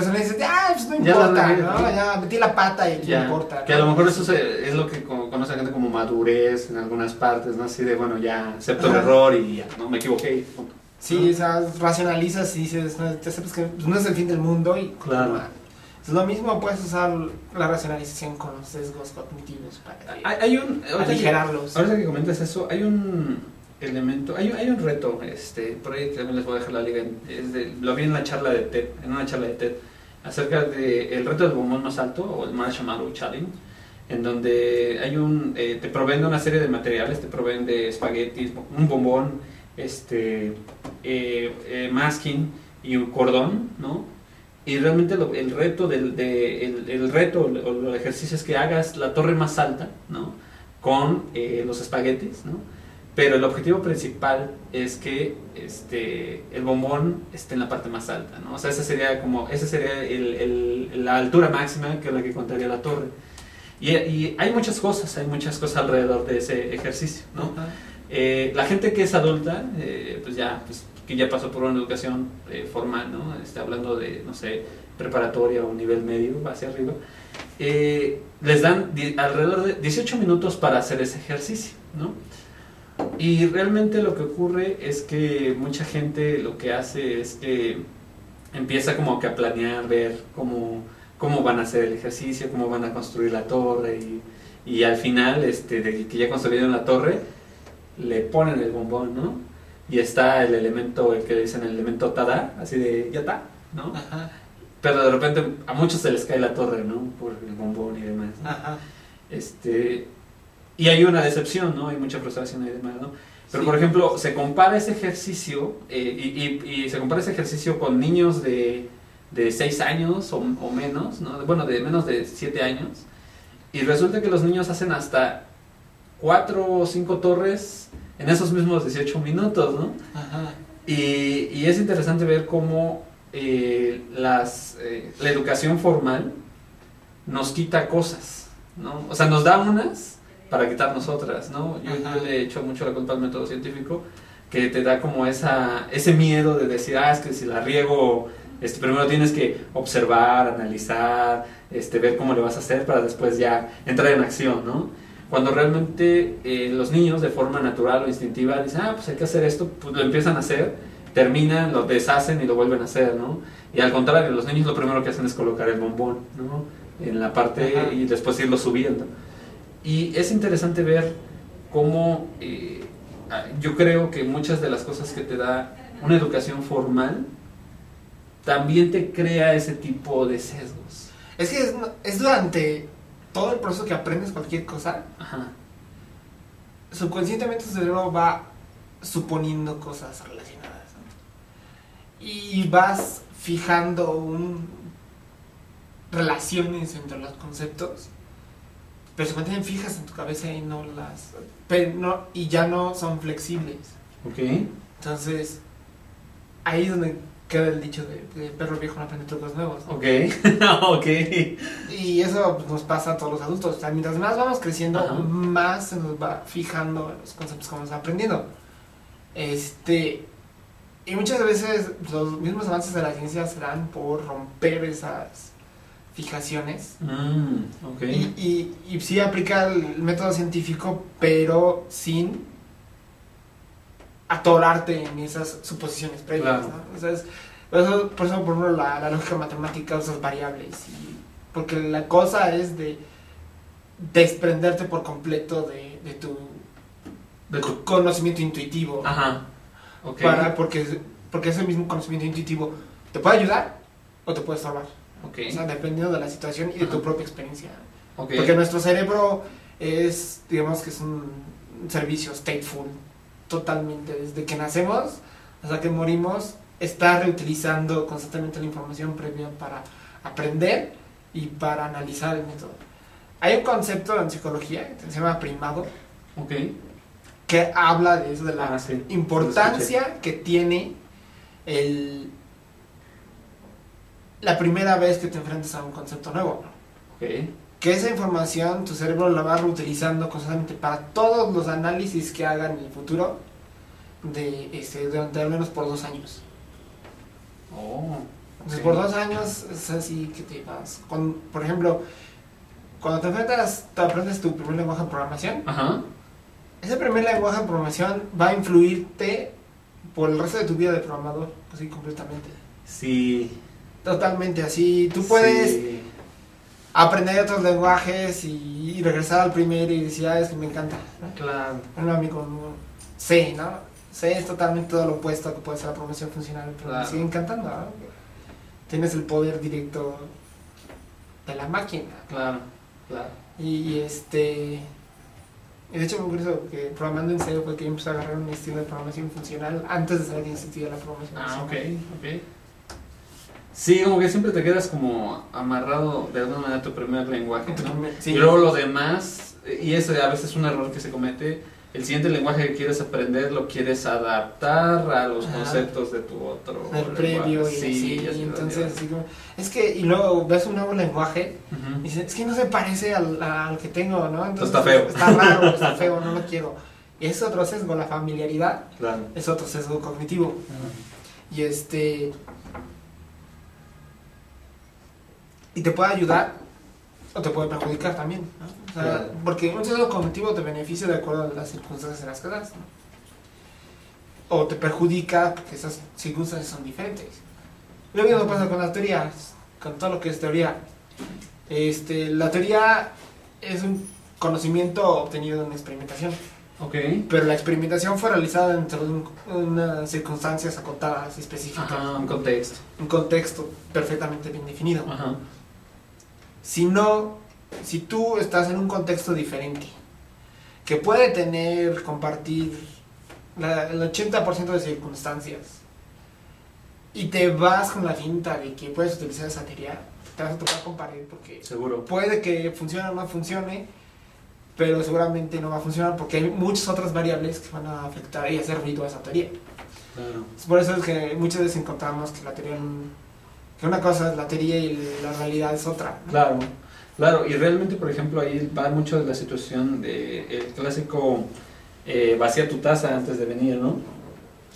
de dices, ah, pues no Ya importa, regué". ¿no? Ya metí la pata y Ya, no importa. Que a ¿no? lo mejor eso se- es lo que co- conoce la gente como madurez en algunas partes, ¿no? Así de, bueno, ya acepto el error y ya, no me equivoqué. punto. Sí, o sea, racionalizas y dices, no, te aceptas que pues, no es el fin del mundo y Claro. Es lo mismo, puedes usar la racionalización con los sesgos cognitivos para que- Hay, hay un. ahorita que- aligerarlos. Ahorita que comentas eso, hay un elemento, hay, un reto, este, por ahí también les voy a dejar la liga, de- lo vi en la charla de TED, en una charla de TED, acerca de el reto del bombón más alto, o el Marshmallow Challenge, en donde hay un, eh, te proveen de una serie de materiales, te proveen de espaguetis, un bombón, este, eh, eh, masking y un cordón, ¿no? Y realmente lo- el reto del de, el, reto o el ejercicio es que hagas la torre más alta, ¿no? Con los espaguetis, ¿no? Pero el objetivo principal es que este, el bombón esté en la parte más alta, ¿no? O sea, ese sería como, esa sería el- el- la altura máxima que es la que contaría la torre. Y, y hay muchas cosas, hay muchas cosas alrededor de ese ejercicio, ¿no? Ajá. Eh, la gente que es adulta, eh, pues ya, pues, que ya pasó por una educación eh, formal, ¿no? Este, hablando de, no sé, preparatoria o nivel medio, hacia arriba, eh, les dan alrededor de 18 minutos para hacer ese ejercicio, ¿no? Y realmente lo que ocurre es que mucha gente lo que hace es que empieza como que a planear, ver cómo, cómo van a hacer el ejercicio, cómo van a construir la torre y, y al final, este, de que ya construyeron la torre, le ponen el bombón, ¿no? Y está el elemento, el que dicen el elemento tada, así de, ya está, ¿no? Ajá. Pero de repente a muchos se les cae la torre, ¿no? Por el bombón y demás. ¿no? Ajá. Este, y hay una decepción, ¿no? Hay mucha frustración y demás, ¿no? Pero, Sí. por ejemplo, se compara ese ejercicio eh, y, y- y se compara ese ejercicio con niños de, de 6 años o, o menos, ¿no? Bueno, de menos de 7 años. Y resulta que los niños hacen hasta 4 o 5 torres en esos mismos 18 minutos, ¿no? Ajá. Y, y es interesante ver cómo eh, las, eh, la educación formal nos quita cosas, ¿no? O sea, nos da unas para quitarnos otras, ¿no? Yo, yo le he hecho mucho la culpa al método científico, que te da como esa, ese miedo de decir, ah, es que si la riego, este, primero tienes que observar, analizar, este, ver cómo le vas a hacer para después ya entrar en acción, ¿no? Cuando realmente eh, los niños de forma natural o instintiva dicen, ah, pues hay que hacer esto, pues lo empiezan a hacer terminan, lo deshacen y lo vuelven a hacer, ¿no? Y al contrario, los niños lo primero que hacen es colocar el bombón, ¿no? En la parte Ajá. y después irlo subiendo. Y es interesante ver cómo eh, ah, yo creo que muchas de las cosas que te da una educación formal también te crea ese tipo de sesgos. Es que es, es durante todo el proceso que aprendes cualquier cosa, Ajá. subconscientemente tu cerebro va suponiendo cosas relacionadas. ¿no? Y vas fijando un, relaciones entre los conceptos, pero se mantienen fijas en tu cabeza y no las pero no, y ya no son flexibles. Ok. Entonces, ahí es donde queda el dicho de, de perro viejo no aprende trucos nuevos. ¿no? Ok. ok. Y eso pues, nos pasa a todos los adultos. O sea, mientras más vamos creciendo, Ajá. más se nos va fijando los conceptos que vamos aprendiendo. Este, y muchas veces los mismos avances de la ciencia se dan por romper esas fijaciones. Mm. Y, y, y sí aplica el método científico, pero sin atorarte en esas suposiciones previas. Claro. ¿no? O sea, es- por, eso, por eso, por ejemplo, la, la lógica matemática usa variables. Y, porque la cosa es de desprenderte por completo de, de tu De tu- conocimiento intuitivo. Ajá. Para, porque, porque ese mismo conocimiento intuitivo te puede ayudar o te puede salvar. Ok. O sea, dependiendo de la situación y de tu propia experiencia. ok. Porque nuestro cerebro es, digamos que es un servicio stateful, totalmente. Desde que nacemos hasta que morimos, está reutilizando constantemente la información previa para aprender y para analizar el método. Hay un concepto en psicología que se llama primado, Ok. que habla de eso, de la Ah, sí. importancia que tiene el, la primera vez que te enfrentas a un concepto nuevo. Ok. que esa información tu cerebro la va reutilizando constantemente para todos los análisis que haga en el futuro de este durante al menos por dos años Oh. entonces por dos años es así que te vas con por ejemplo cuando te enfrentas te aprendes tu primer lenguaje de programación Ajá. ese primer lenguaje de programación va a influirte por el resto de tu vida de programador así completamente Sí. Totalmente así tú puedes Sí. aprender otros lenguajes y, y regresar al primero y decir ah es que me encanta. Claro. un amigo no, C, ¿no? C es totalmente todo lo opuesto a que puede ser la programación funcional, pero Claro. me sigue encantando, ¿no? Tienes el poder directo de la máquina. Claro. Claro. Y, y, este. Y de hecho, me curioso que programando en C fue que yo empecé a agarrar un estilo de programación funcional antes de saber que existía la programación Ah, ok. funcional. Ok. Sí, como que siempre te quedas como amarrado de alguna manera a tu primer lenguaje, ¿no? Sí. Y luego lo demás, y eso a veces es un error que se comete, el siguiente lenguaje que quieres aprender lo quieres adaptar a los conceptos de tu otro el previo y ya se y entonces así como, es que y luego ves un nuevo lenguaje Ujú. y dices, es que no se parece al, al que tengo, ¿no? Entonces Está feo. Está raro, está feo, no lo quiero. Y es otro sesgo, la familiaridad Claro. es otro sesgo cognitivo. Y este. Y te puede ayudar o te puede perjudicar también. ¿no? O sea, Claro. Porque un sesgo cognitivo te beneficia de acuerdo a las circunstancias en las que das. ¿no? O te perjudica porque esas circunstancias son diferentes. Lo mismo pasa con las teorías, con todo lo que es teoría. Este, la teoría es un conocimiento obtenido en experimentación. Ok. Pero la experimentación fue realizada dentro de un- unas circunstancias acotadas y específicas, Ajá, un contexto. un contexto perfectamente bien definido. Ajá. Si no, si tú estás en un contexto diferente, que puede tener, compartir la- el 80% de circunstancias, y te vas con la finta de que puedes utilizar esa teoría, te vas a tocar comparar porque Seguro. puede que funcione o no funcione, pero seguramente no va a funcionar porque hay muchas otras variables que van a afectar y hacer ruido a esa teoría. Claro. Por eso es que muchas veces encontramos que la teoría, que una cosa es la teoría y la realidad es otra. Claro, claro, y realmente, por ejemplo, ahí va mucho de la situación de el clásico eh, vacía tu taza antes de venir, ¿no?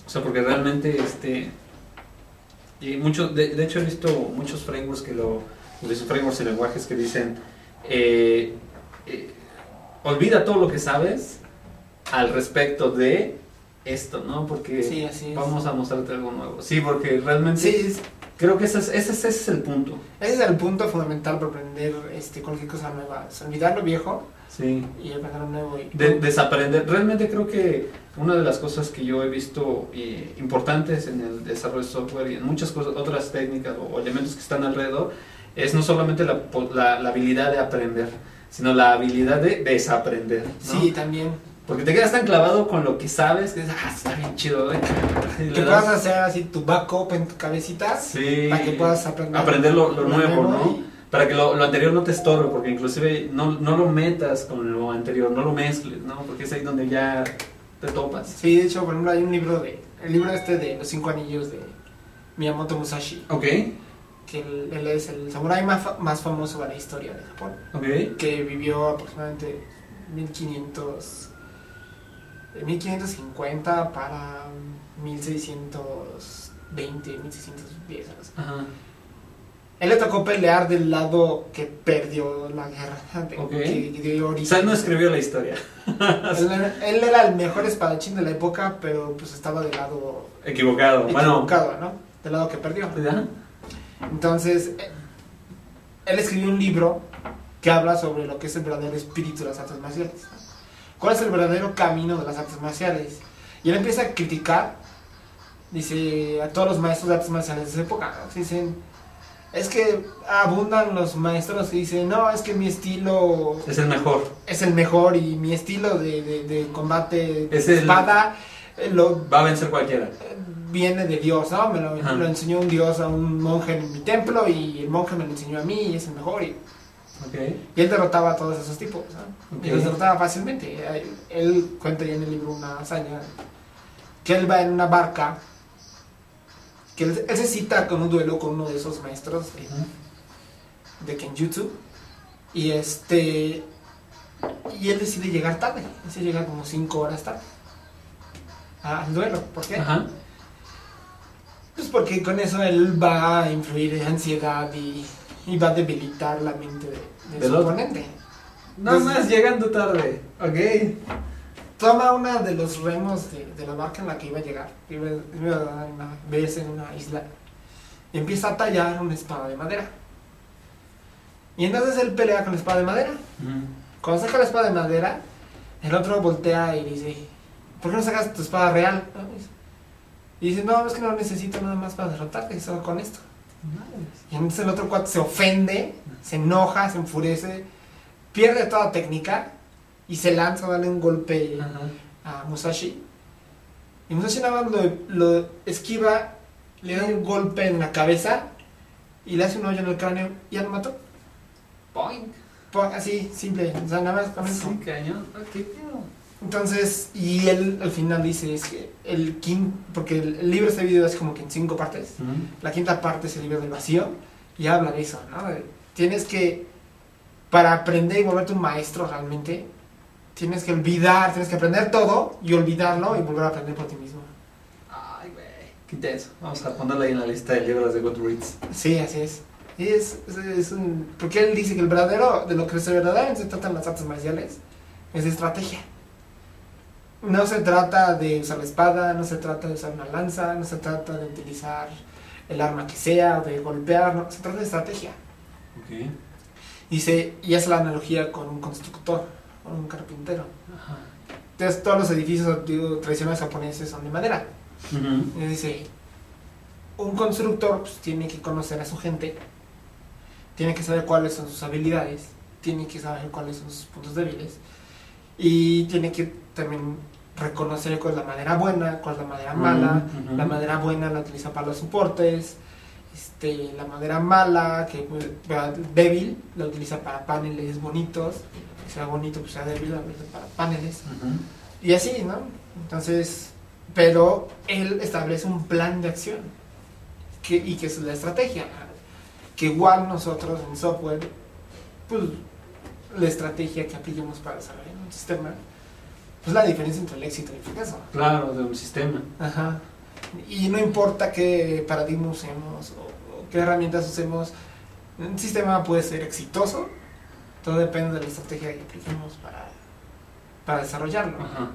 O sea, porque realmente, este, y muchos, de, hecho he visto muchos frameworks que lo, esos frameworks y lenguajes que dicen, eh, eh, olvida todo lo que sabes al respecto de esto, ¿no? Porque Sí, así vamos a mostrarte algo nuevo. Sí, porque realmente Sí, creo que ese es, ese, es- ese es el punto. ese es el punto fundamental para aprender este, cualquier cosa nueva. Es olvidar lo viejo Sí. y aprender lo nuevo. Y, De- desaprender. Realmente creo que una de las cosas que yo he visto eh, importantes en el desarrollo de software y en muchas cosas, otras técnicas o, elementos que están alrededor, es no solamente la, la- la habilidad de aprender, sino la habilidad de desaprender. ¿no? Sí, también. Porque te quedas tan clavado con lo que sabes que dices, ah, está bien chido. ¿eh?". Y Que puedas das- hacer así tu backup en tu cabecita Sí. para que puedas aprender, Aprender lo, lo nuevo, ¿no? y- Para que lo, lo anterior no te estorbe, porque inclusive no, no lo metas con lo anterior, no lo mezcles, ¿no? Porque es ahí donde ya te topas. Sí, de hecho, por ejemplo, hay un libro de. El libro este de Los Cinco Anillos de Miyamoto Musashi, Ok, que él, él es el samurái más, más famoso de la historia de Japón, ok. que vivió aproximadamente 1500. De 1550 para 1620, 1610. algo así. Ajá. Él le tocó pelear del lado que perdió la guerra, de- que, que dio O sea, él no escribió la historia. Él, era- él era el mejor espadachín de la época, pero pues estaba del lado Equivocado. Bueno. equivocado, ¿no? Del lado que perdió. Ajá. Entonces, él escribió un libro que habla sobre lo que es el verdadero espíritu de las artes marciales. ¿Cuál es el verdadero camino de las artes marciales? Y él empieza a criticar, dice, a todos los maestros de artes marciales de esa época. Dicen, es que abundan los maestros que dicen, no, es que mi estilo Es el mejor. es el mejor y mi estilo de, de- de combate de Es espada eh, lo, Va a vencer cualquiera. viene de Dios, ¿no? Me lo, lo enseñó un Dios a un monje en mi templo y el monje me lo enseñó a mí y es el mejor. Y, Y él derrotaba a todos esos tipos. Y los derrotaba fácilmente. Él, él cuenta ya en el libro una hazaña que él va en una barca, que él, él se cita con un duelo con uno de esos maestros de, de Kenjutsu y este y él decide llegar tarde, decide llegar como 5 horas tarde al duelo, ¿por qué? Ajá. Pues porque con eso él va a influir en ansiedad y, y va a debilitar la mente de, de Del su oponente. Nada Pues- más llegando tarde. Ok. Toma una de los remos de, de la barca en la que iba a llegar, iba, iba a dar una vez en una isla, y empieza a tallar una espada de madera. Y entonces él pelea con la espada de madera. Cuando saca la espada de madera, el otro voltea y dice, ¿por qué no sacas tu espada real? Y dice, no, es que no lo necesito nada más para derrotarte, solo con esto. Y entonces el otro cuate se ofende, se enoja, se enfurece, pierde toda técnica y se lanza a darle un golpe Ajá. a Musashi. Y Musashi nada más lo, lo esquiva, le da un golpe en la cabeza y le hace un hoyo en el cráneo y ya lo mató. Boing. Po- Así, simple, o sea, nada más con eso. Sí, cañón. Ok, tío. Entonces, y él al final dice, es que el quinto, porque el, libro, este video es como que en cinco partes. La quinta parte es el libro del vacío y habla de eso, ¿no? Tienes que, para aprender y volverte un maestro realmente, tienes que olvidar, tienes que aprender todo y olvidarlo y volver a aprender por ti mismo. Ay, güey. Qué intenso. Vamos a ponerla ahí en la lista de libros de Goodreads. Sí, así es. Y es, es, es un, porque él dice que el verdadero, de lo que se verdaderamente se tratan las artes marciales, es de estrategia. No se trata de usar la espada, no se trata de usar una lanza, no se trata de utilizar el arma que sea, de golpear, no, se trata de estrategia. Ok. Dice, y hace la analogía con un constructor, con un carpintero. Ajá. Entonces todos los edificios antiguos, tradicionales japoneses son de madera. Ujú. Y dice, un constructor pues, tiene que conocer a su gente, tiene que saber cuáles son sus habilidades, tiene que saber cuáles son sus puntos débiles y tiene que también reconocer cuál es la madera buena, cuál es la madera mala. La madera buena la utiliza para los soportes, este, la madera mala, que pues, débil, la utiliza para paneles bonitos, que sea bonito, pues sea débil, la utiliza para paneles. Y así, ¿no? Entonces, pero él establece un plan de acción que, y que es la estrategia. Que igual nosotros en software, pues la estrategia que apliquemos para desarrollar un sistema, pues la diferencia entre el éxito y el fracaso. Claro, de un sistema. Ajá. Y no importa qué paradigma usemos o, o qué herramientas usemos, un sistema puede ser exitoso, todo depende de la estrategia que apliquemos para, para desarrollarlo. Ajá.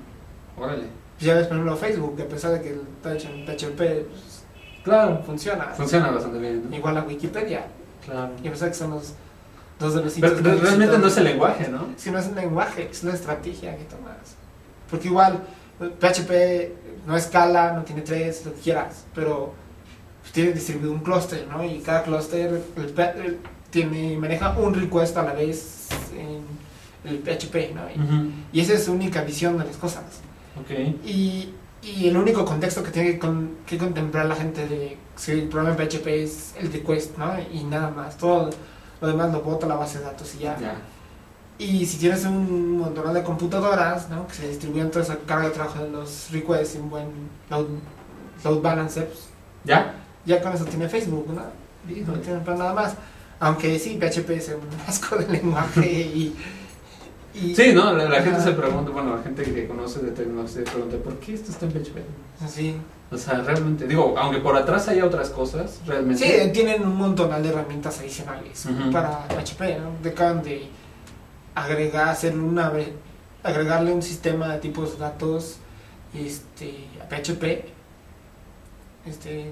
Órale. ya ves, por ejemplo, Facebook, que a pesar de que en PHP, pues, Claro. funciona. Funciona bastante bien, ¿no? Igual a Wikipedia. Claro. Y a pesar de que son los dos de los sitios Pero, más pero realmente no es el lenguaje, ¿no? Que no es un lenguaje, es una estrategia que tomas. Porque igual, PHP no escala, no tiene tres, lo que quieras, pero tiene distribuido un clúster, ¿no? Y cada clúster tiene, maneja un request a la vez en el PHP, ¿no? Y, esa es su única visión de las cosas. Ok. Y, y el único contexto que tiene que, con- que contemplar la gente de si el programa en PHP es el request, ¿no? Y nada más. Todo lo demás lo bota a la base de datos y ya. Ya. Y si tienes un montón de computadoras, ¿no? Que se distribuyen toda esa carga de trabajo de los requests y un buen load, load balancer, pues, ¿Ya? ya con eso tiene Facebook, ¿no? Y no tiene para nada más. Aunque sí, PHP es un asco de lenguaje y... y Sí, ¿no? La, la gente se pregunta, bueno, la gente que conoce de tecnología se pregunta, ¿por qué esto está en PHP? Sí. O sea, realmente, digo, aunque por atrás haya otras cosas, realmente... Sí, tienen un montón de herramientas adicionales Ujú. para PHP, ¿no? De acaban de agregar, hacer una, agregarle un sistema de tipos de datos este, a PHP, este,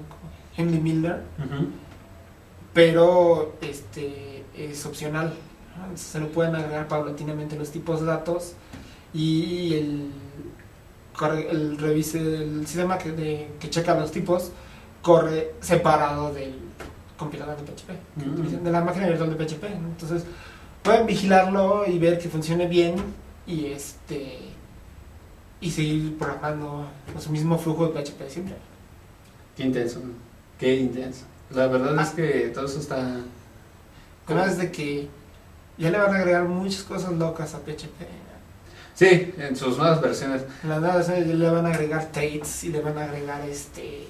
Henry Miller, pero este, es opcional. Se lo pueden agregar paulatinamente los tipos de datos y el, el revise el sistema que, de- que checa los tipos corre separado del compilador de PHP, Mm. de la máquina virtual de PHP. ¿no? Entonces pueden vigilarlo y ver que funcione bien y este y seguir programando su mismo flujo de PHP siempre. Qué intenso. Qué intenso. La verdad Ah. es que todo eso está... Además de que ya le van a agregar muchas cosas locas a PHP. Sí, en sus nuevas versiones. En las nuevas versiones le van a agregar tates y le van a agregar este.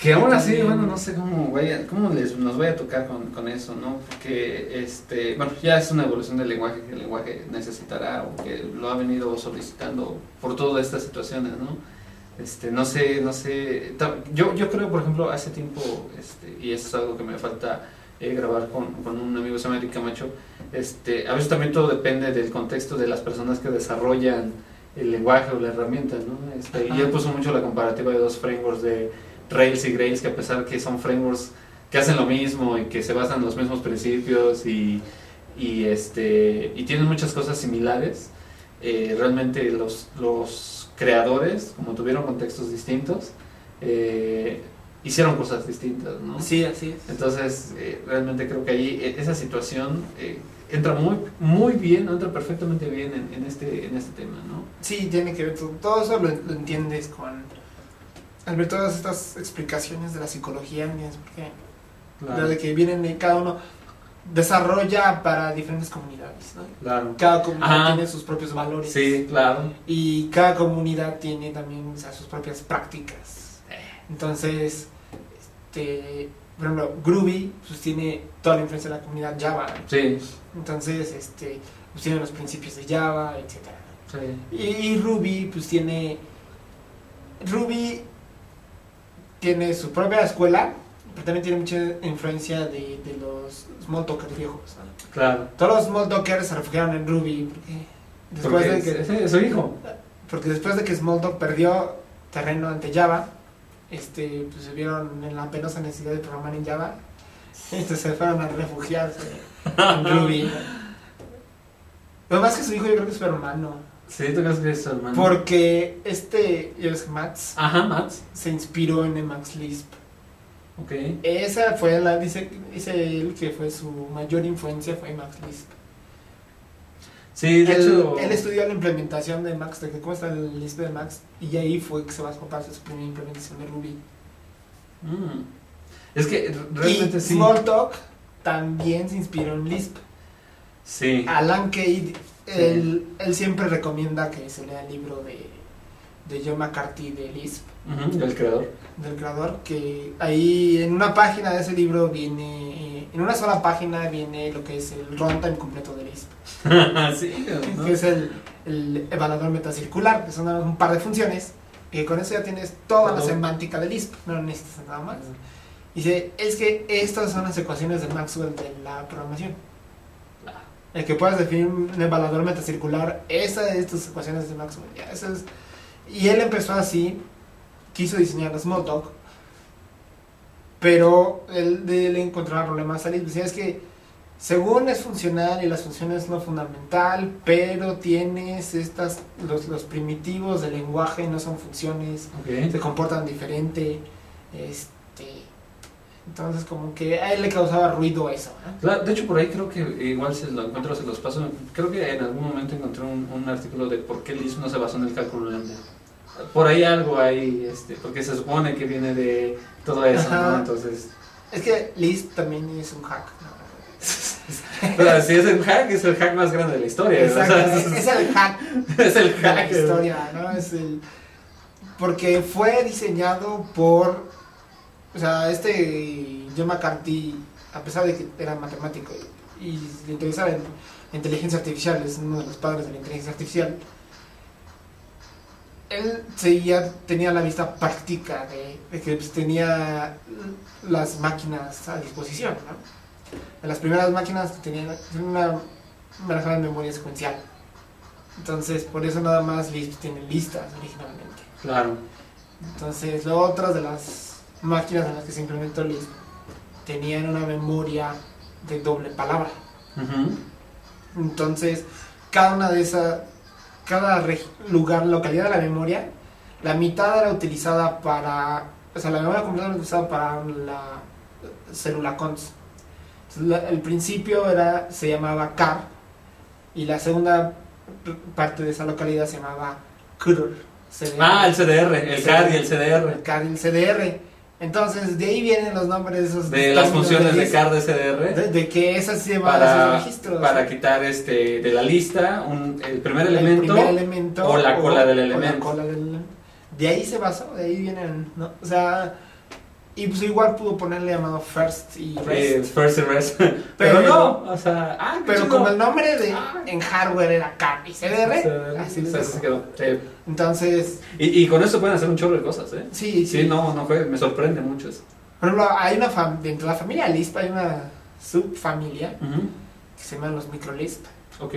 Que aún así, bueno, no sé cómo, vaya, cómo les, nos vaya a tocar con, con eso, ¿no? Porque, este, bueno, ya es una evolución del lenguaje que el lenguaje necesitará o que lo ha venido solicitando por todas estas situaciones, ¿no? Este, no sé, no sé, yo, yo creo, por ejemplo, hace tiempo, este, y eso es algo que me falta eh, grabar con, con un amigo se llama Eric Camacho, este, a veces también todo depende del contexto de las personas que desarrollan el lenguaje o la herramienta, ¿no? Este, y él puso mucho la comparativa de dos frameworks de Rails y Grails, que a pesar que son frameworks que hacen lo mismo y que se basan en los mismos principios y, y, este, y tienen muchas cosas similares, eh, realmente los, los creadores, como tuvieron contextos distintos, eh, hicieron cosas distintas, ¿no? Sí, así es. Entonces, eh, realmente creo que ahí eh, esa situación eh, entra muy, muy bien, entra perfectamente bien en, en este, en este tema, ¿no? Sí, tiene que ver todo. Todo eso lo, lo entiendes con. Al ver todas estas explicaciones de la psicología, entiendes por qué. Lo de que vienen de cada uno. Desarrolla para diferentes comunidades, ¿no? claro. Cada comunidad Ajá. tiene sus propios valores. Sí, claro. Y cada comunidad tiene también o sea, sus propias prácticas. Entonces, este, por ejemplo, Groovy pues, tiene toda la influencia de la comunidad Java. Sí, Entonces, este, pues, tiene los principios de Java, etc. sí. Y, y Ruby, pues tiene. Ruby tiene su propia escuela, pero también tiene mucha influencia de, de los Smalltalkers viejos. ¿no? Claro. Todos los Smalltalkers se refugiaron en Ruby porque después Porque de que. es, es su hijo. Porque después de que Smalltalk perdió terreno ante Java, este, pues se vieron en la penosa necesidad de programar en Java. Entonces se fueron a refugiarse en Ruby. Lo más que su hijo, yo creo que es su hermano. Sí, es su hermano. Porque este, yo es Mats, Ajá, Mats. se inspiró en Emacs Lisp. Ok. Esa fue la, dice, dice él que fue su mayor influencia fue Emacs Lisp. Sí, de él, hecho. él estudió la implementación de Max, de que cómo está el Lisp de Max, y ahí fue que se basó para hacer su primera implementación de Ruby. Mm. Es que realmente y sí. Smalltalk también se inspiró en Lisp. Sí. Alan Kay, él, él siempre recomienda que se lea el libro de, de John McCarthy de Lisp, Ujú, el creador. del creador, que ahí en una página de ese libro viene, en una sola página viene lo que es el runtime completo de Lisp. sí, ¿no? que es el, el evaluador metacircular, que son un par de funciones, y con eso ya tienes toda la semántica de Lisp, no necesitas nada más. Dice, es que estas son las ecuaciones de Maxwell de la programación. El que puedas definir un evaluador metacircular, esa es tus ecuaciones de Maxwell. Eso es, Y él empezó así, quiso diseñar Smalltalk, pero él, él encontraba problemas al Decía, es que según es funcional y las funciones no fundamental, pero tienes estas, los, los primitivos del lenguaje no son funciones, Ok. se comportan diferente, este, entonces como que a él le causaba ruido eso, ¿no? De hecho, por ahí creo que igual se lo encuentro, se los paso. Creo que en algún momento encontré un, un artículo de por qué Lisp no se basó en el cálculo lambda. Por ahí algo hay, este, porque se supone que viene de todo eso, Ajá. ¿no? Entonces, Es que Lisp también es un hack, ¿no? pero si es el hack, es el hack más grande de la historia. ¿no? O sea, Exacto, es el hack es el de la hack. historia, ¿no? Es el... Porque fue diseñado por, o sea, este John McCarthy, a pesar de que era matemático y le interesaba en inteligencia artificial, es uno de los padres de la inteligencia artificial, él seguía, tenía la vista práctica de, de que pues, tenía las máquinas a disposición, ¿no? De las primeras máquinas tenían una manejaban memoria secuencial. Entonces, por eso nada más Lisp tiene listas originalmente. Claro. Entonces, lo otras de las máquinas en las que se implementó Lisp tenían una memoria de doble palabra. Entonces, cada una de esas, cada lugar, localidad de la memoria, la mitad era utilizada para, o sea, la memoria completa era utilizada para la célula cons. Entonces, la- el principio era, se llamaba car, y la segunda parte de esa localidad se llamaba CUR. CDR. Ah, el CDR, el CAD y el CDR. El CAR y el CDR. Entonces, de ahí vienen los nombres de esos De las funciones de de CDR. de, de que esas llevan esos para, registros. para quitar este de la lista un, el primer el elemento, primer elemento o la cola del o elemento. cola del elemento. De ahí se basó, de ahí vienen, ¿no? O sea, y pues igual pudo ponerle llamado first y eh, rest. first and rest. pero, Pero- no, o sea, ah, pero como el nombre de Ah. en hardware era CAR y CDR, CDR, así se quedó. Sí. Entonces, Y, y con eso pueden hacer un chorro de cosas, ¿eh? sí, sí. Sí, no, no fue, me sorprende mucho eso. Por ejemplo, hay una fam- dentro de la familia Lisp hay una subfamilia que se llama los microlisp. Ok.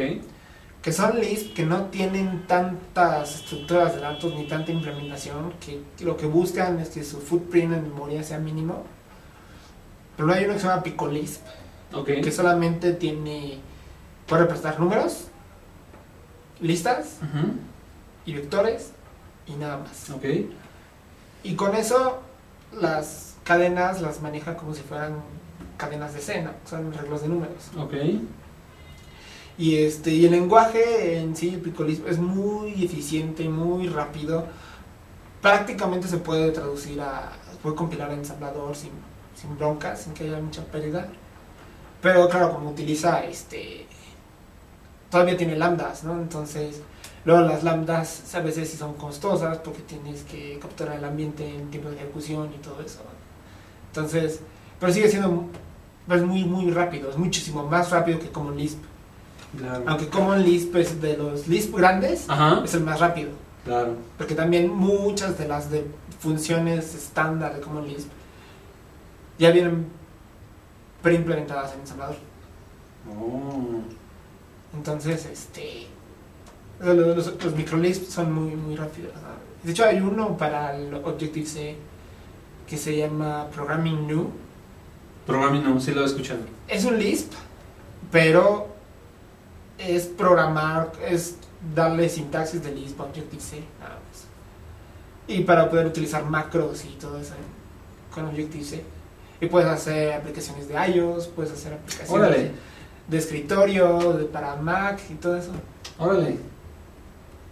que son Lisp que no tienen tantas estructuras de datos ni tanta implementación, que lo que buscan es que su footprint en memoria sea mínimo. Pero luego hay uno que se llama PicoLisp, Ok. que solamente tiene, puede representar números, listas Ujú. Y vectores y nada más. Ok. Y con eso las cadenas las maneja como si fueran cadenas de ¿no? son reglas de números. Ok. Y este y el lenguaje en sí, el Picolisp, es muy eficiente, muy rápido. Prácticamente se puede traducir a. se puede compilar a ensamblador sin, sin broncas, sin que haya mucha pérdida. Pero claro, como utiliza este. todavía tiene lambdas, ¿no? Entonces. Luego las lambdas a veces sí son costosas porque tienes que capturar el ambiente en tiempo de ejecución y todo eso. Entonces, pero sigue siendo pues, muy, muy rápido, es muchísimo más rápido que Common Lisp. Claro. Aunque Common Lisp es de los Lisp grandes, Ajá. es el más rápido. Claro. Porque también muchas de las de funciones estándar de Common Lisp ya vienen preimplementadas en ensamblador. Oh. Entonces, este. Los, los, los son muy, muy rápidos. De hecho, hay uno para el Objective-C que se llama Programming New. Programming no, sí lo he escuchado. Es un Lisp, pero es programar, es darle sintaxis de Lisp a Objective-C. nada más. Y para poder utilizar macros y todo eso con Objective-C. Y puedes hacer aplicaciones de iOS, puedes hacer aplicaciones Órale. de escritorio, de para Mac y todo eso. Órale.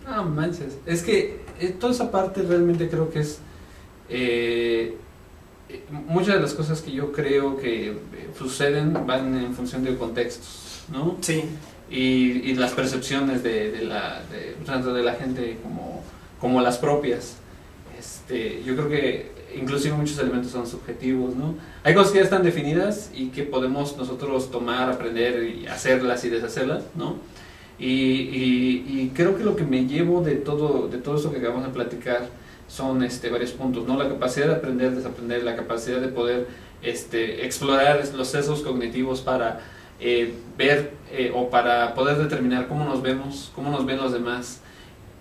Ah, manches. Es que eh, toda esa parte realmente creo que es. eh, muchas de las cosas que yo creo que eh, suceden van en función de contextos, ¿no? Sí. Y, y las percepciones de, de la, de, tanto de la gente como, como las propias. Este, yo creo que inclusive muchos elementos son subjetivos, ¿no? Hay cosas que ya están definidas y que podemos nosotros tomar, aprender y hacerlas y deshacerlas, ¿no? Y, y- y creo que lo que me llevo de todo, de todo esto que acabamos de platicar son este, varios puntos, ¿no? La capacidad de aprender, desaprender, la capacidad de poder este, explorar los sesgos cognitivos para eh, ver eh, o para poder determinar cómo nos vemos, cómo nos ven los demás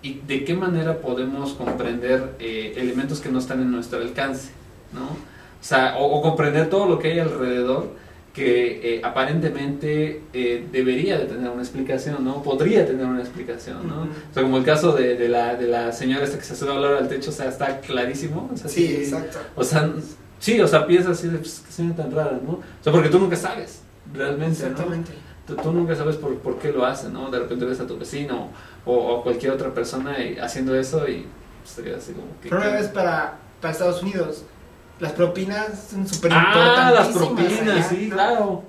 y de qué manera podemos comprender eh, elementos que no están en nuestro alcance, ¿no? O sea, o, o comprender todo lo que hay alrededor que eh, aparentemente eh, debería de tener una explicación, ¿no? Podría tener una explicación, ¿no? O sea, como el caso de, de la, de la señora esta que se sube a hablar al techo, o sea, está clarísimo. O sea, Sí, exacto. O sea, sí, o sea, piensas así de, pues, qué señora tan rara, ¿no? O sea, porque tú nunca sabes, realmente, ¿no? Exactamente. Tú, tú nunca sabes por, por qué lo hace, ¿no? De repente ves a tu vecino o, o cualquier otra persona y- haciendo eso y pues, te quedas así como que... Pero una vez para, para Estados Unidos, las propinas son súper Ah, las propinas, allá, sí, ¿no? claro.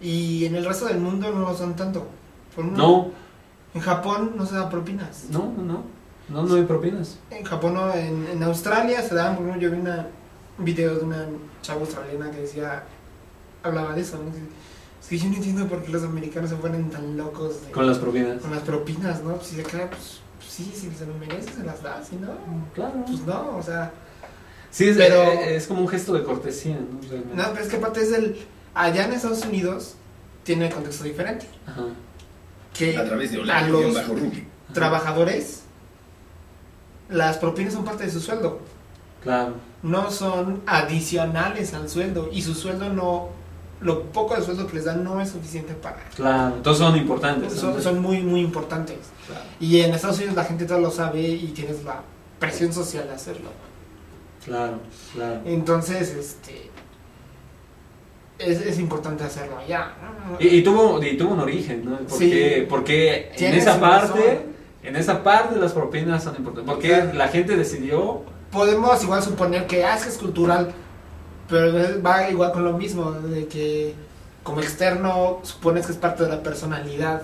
Y en el resto del mundo no lo son tanto. No, En Japón no se dan propinas. no, no, no, no, no hay propinas. En Japón no, en, en Australia se dan, por yo vi una, un video de una chava australiana que decía, hablaba de eso, ¿no? Es que yo no entiendo por qué los americanos se ponen tan locos de- Con las propinas. con las propinas, ¿no? Pues si acá, pues, pues sí, si se lo merece, se las da, si no, Claro. pues no, o sea, Sí, es, Pero- eh, es como un gesto de cortesía, ¿no? Realmente. no, pero es que aparte es del, allá en Estados Unidos tiene contexto diferente, Ajá. que a través de a Online los bajo trabajadores las propinas son parte de su sueldo, Claro. no son adicionales al sueldo y su sueldo no, lo poco de sueldo que les dan no es suficiente para... Claro. Entonces son importantes. Son, son muy, muy importantes. Claro. Y en Estados Unidos la gente todo lo sabe y tienes la presión social de hacerlo. Claro, claro. Entonces, este... Es, es importante hacerlo allá. Y, y tuvo, y tuvo un origen, ¿no? ¿Por Sí. qué? Porque en esa parte, razón. en esa parte las propinas son importantes. Porque Claro. la gente decidió, Podemos igual suponer que ah, es que es cultural, pero es- va igual con lo mismo, de que como externo supones que es parte de la personalidad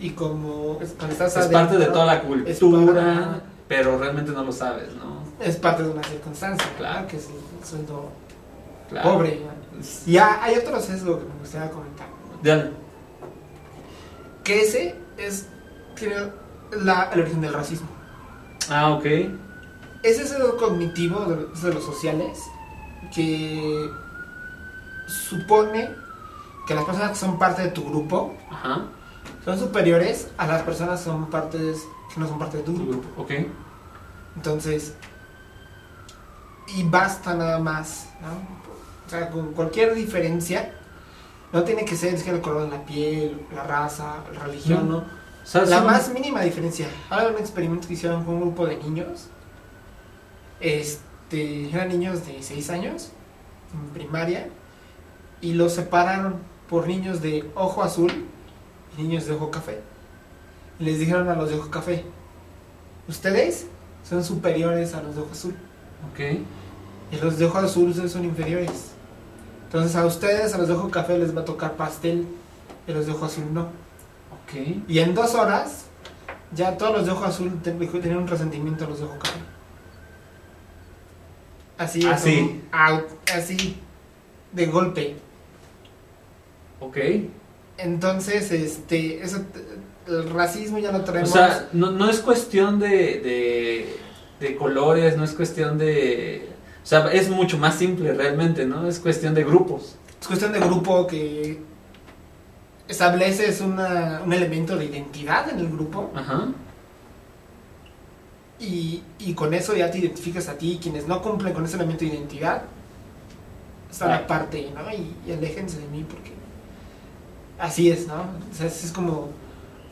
y como es- cuando estás es parte de adentro, toda la es cultura, para- pero realmente no lo sabes, ¿no? es parte de una circunstancia, Claro. que es el sueldo Claro. pobre. Y ha- hay otro sesgo que me gustaría comentar, Dale. que ese es tiene la, el origen del racismo. Ah, ok. Ese es el cognitivo de, los- de los sociales que supone que las personas que son parte de tu grupo Ajá. son superiores a las personas que son partes que no son parte de tu grupo. Ok. Entonces, y basta nada más, ¿no? O sea, con cualquier diferencia, no tiene que ser es que el color de la piel, la raza, la religión, No. ¿no? ¿Sabes? La más mínima diferencia. Ahora un experimento que hicieron con un grupo de niños. Este, eran niños de 6 años, en primaria, y los separaron por niños de ojo azul y niños de ojo café. Les dijeron a los de ojo café, ustedes son superiores a los de ojo azul. Ok. Y los de ojo azul son inferiores. Entonces a ustedes, a los de ojo café, les va a tocar pastel, y a los de ojo azul no. Ok. Y en dos horas, ya todos los de ojo azul ten- tenían un resentimiento a los de ojo café. Así, Así. como out, así, de golpe. Ok. Entonces, este, eso, el racismo ya lo O traemos. sea, no, no es cuestión de, de, de colores, no es cuestión de... O sea, es mucho más simple realmente, ¿no? Es cuestión de grupos. es cuestión de grupo que estableces una, un elemento de identidad en el grupo Ajá. y, y con eso ya te identificas a ti. Y quienes no cumplen con ese elemento de identidad están aparte, ¿no? Y, y aléjense de mí porque así es, ¿no? O sea, es como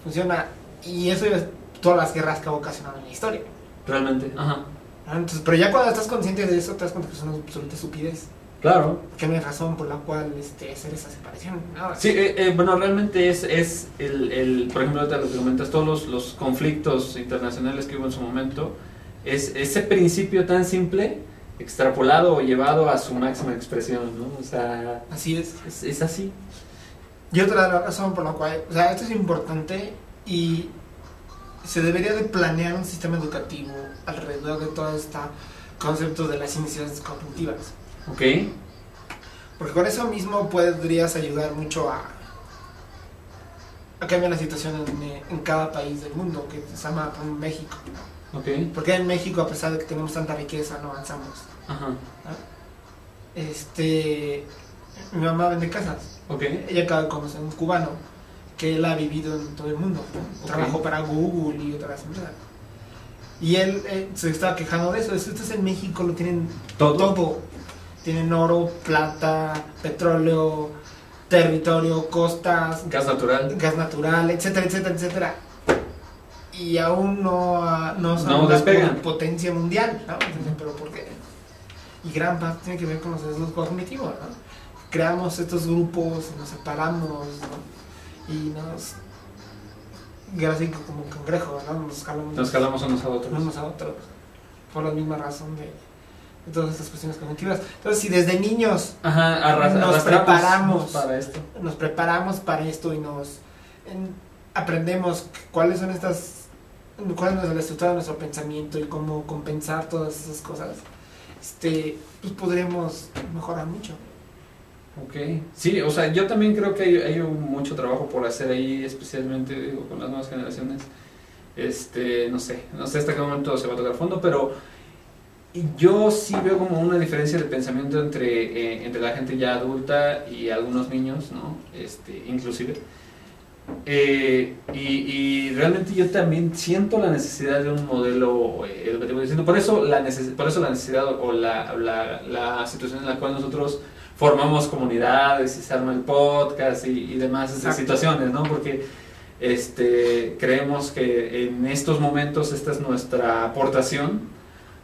funciona. Y eso es todas las guerras que ha ocasionado en la historia. Realmente. Ajá. ¿no? Entonces, pero ya cuando estás consciente de eso, te das cuenta que es una absoluta estupidez. Claro. Que no hay razón por la cual este, hacer esa separación. ¿no? Sí, eh, eh, bueno, realmente es, es el, el, por ejemplo, ahorita lo que comentas, todos los, los conflictos internacionales que hubo en su momento, es ese principio tan simple, extrapolado o llevado a su máxima expresión, ¿no? O sea, Así es. es, es así. Y otra razón por la cual, o sea, esto es importante y se debería de planear un sistema educativo alrededor de todo este concepto de las ciencias cognitivas. ¿Ok? Porque con eso mismo podrías ayudar mucho a, a cambiar la situación en, en cada país del mundo, que se llama México. ¿Ok? Porque en México, a pesar de que tenemos tanta riqueza, no avanzamos. Ajá. Este, mi mamá vende casas. ¿Ok? Ella acaba de conocer un cubano que él ha vivido en todo el mundo. Trabajó para Google y otras empresas. Y él eh, se estaba quejando de eso. Ustedes en México lo tienen Todo. todo. Tienen oro, plata, petróleo, territorio, costas, Gas natural. gas natural, etcétera, etcétera, etcétera. Y aún no, no son No despegan. potencia mundial, ¿no? Entonces, ¿Pero por qué? Y gran parte tiene que ver con los sesgos cognitivos, ¿no? Creamos estos grupos, nos separamos, ¿no? Y nos... Gracias como un cangrejo, ¿no? Nos jalamos, Nos calamos unos a otros. unos a otros. Por la misma razón de, de todas estas cuestiones cognitivas. Entonces, si desde niños Ajá, Nos preparamos. para esto. nos preparamos para esto y nos en- aprendemos cuáles son estas cuál es la estructura de nuestro pensamiento y cómo compensar todas esas cosas este pues podremos mejorar mucho Ok, sí, o sea, yo también creo que hay, hay mucho trabajo por hacer ahí, especialmente digo, con las nuevas generaciones. Este, no sé, no sé hasta qué momento se va a tocar fondo, pero yo sí veo como una diferencia de pensamiento entre, eh, entre la gente ya adulta y algunos niños, ¿no? Este, inclusive. Eh, y, y realmente yo también siento la necesidad de un modelo eh, educativo. Por eso la, neces- por eso la necesidad o la, la, la situación en la cual nosotros formamos comunidades y se arma el podcast y, y demás esas situaciones, ¿no? Porque este, creemos que en estos momentos esta es nuestra aportación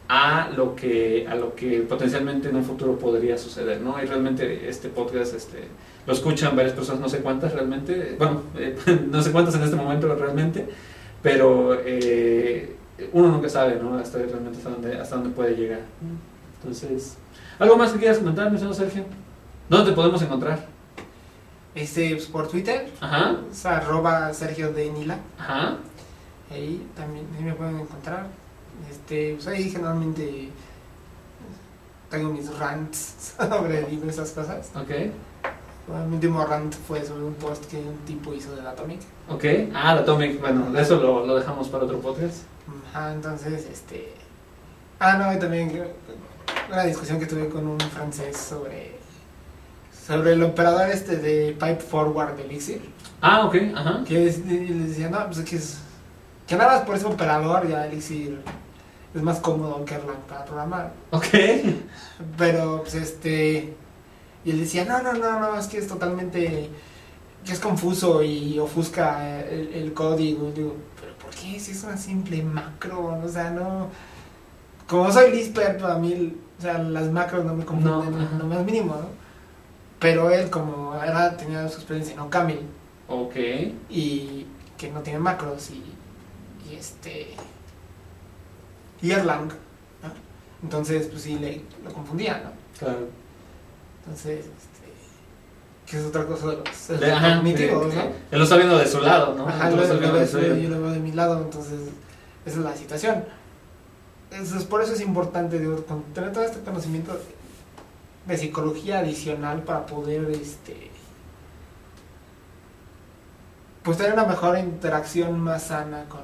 a lo que a lo que potencialmente en un futuro podría suceder, ¿no? Y realmente este podcast este lo escuchan varias personas, no sé cuántas realmente, bueno, eh, no sé cuántas en este momento realmente, pero eh, uno nunca sabe, ¿no? Hasta realmente hasta dónde, hasta dónde puede llegar. Entonces, ¿algo más que quieras comentar, mi señor Sergio? ¿Dónde te podemos encontrar? este pues, por Twitter. Ajá, es arroba Sergio de Nila. Ajá, ahí también ahí me pueden encontrar. Este pues ahí generalmente tengo mis rants sobre diversas cosas. Ok, mi último rant fue sobre un post que un tipo hizo del Atomic. Ok. Ah, la Atomic, bueno, eso lo, lo dejamos para otro podcast. Ajá, entonces, este... Ah, no, y también una discusión que tuve con un francés sobre sobre el operador este de Pipe Forward de Elixir, Ah, ok, ajá. que les decía, no, pues es que es... Que nada más por ese operador ya Elixir es más cómodo que Erlang para programar. Ok. Pero, pues, este... Y él decía, no, no, no, no, es que es totalmente... que es confuso y ofusca el, el código. Y digo, pero ¿por qué? Si es una simple macro, o sea, no... Como soy Lisper, para mí, sea, las macros no me confunden No, lo más mínimo, ¿no? Pero él, como era, tenía su experiencia en Ocaml Ok. y que no tiene macros y, y este... y Erlang, ¿no? Entonces, pues sí, le, lo confundía, ¿no? Claro. Entonces, este, que es otra cosa de los, de los De- ajá, cognitivos, sí, ¿no? Él lo está viendo de su lado, ¿no? Ajá, Tú lo, lo estás lo viendo de su lado. yo lo veo de mi lado, entonces esa es la situación. Entonces, por eso es importante digo, tener todo este conocimiento de, de psicología adicional para poder este pues tener una mejor interacción más sana con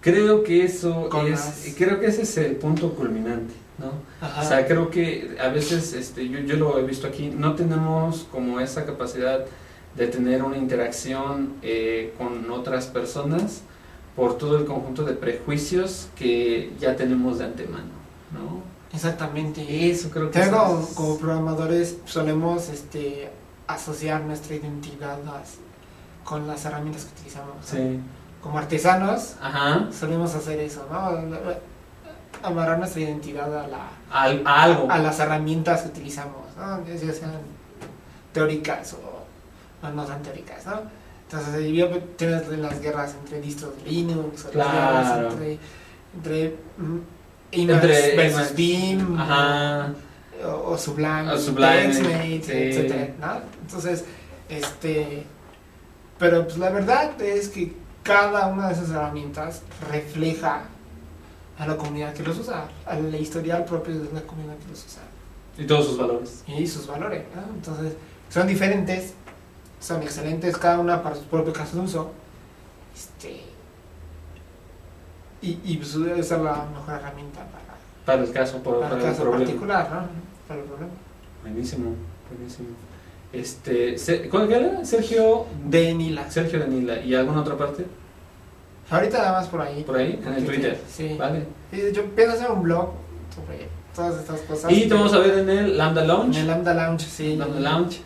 Creo que eso Con es, las- creo que ese es el punto culminante, ¿no? Ajá. O sea, creo que a veces, este, yo, yo lo he visto aquí, no tenemos como esa capacidad de tener una interacción eh, con otras personas por todo el conjunto de prejuicios que ya tenemos de antemano, ¿no? exactamente Eso creo que que es- como, programadores solemos este asociar nuestra identidad las- con las herramientas que utilizamos como artesanos Ajá. solemos hacer eso, ¿no? Amarrar nuestra identidad a, la, Al- a algo. a las herramientas que utilizamos, ¿no? Ya sean teóricas o, o no tan teóricas, ¿no? Entonces, ahí yo tienes las guerras entre distros de Linux, las Claro. guerras entre, entre mm, Emacs versus. Beam, Ajá. o, o Sublime, O Sublime, sí. etcétera, ¿no? Entonces, este, pero pues la verdad es que cada una de esas herramientas refleja a la comunidad que los usa, al historial propio de la comunidad que los usa Y todos sus valores. y sus valores, ¿no? Entonces, son diferentes, son excelentes cada una para su propio caso de uso, este, y, y pues, esa es la mejor herramienta para, Para el caso, por, para para el caso particular, ¿no? Para el problema. Buenísimo, buenísimo. Este, ¿cuál era? Sergio De Nila. Sergio Danila. ¿Y alguna otra parte? Ahorita nada más por ahí. Por ahí, en el Twitter. Sí. Vale. Y yo pienso hacer un blog sobre todas estas cosas. Y te vamos a ver en el Lambda En Lounge. el Lambda Lounge, sí. Lambda Lounge.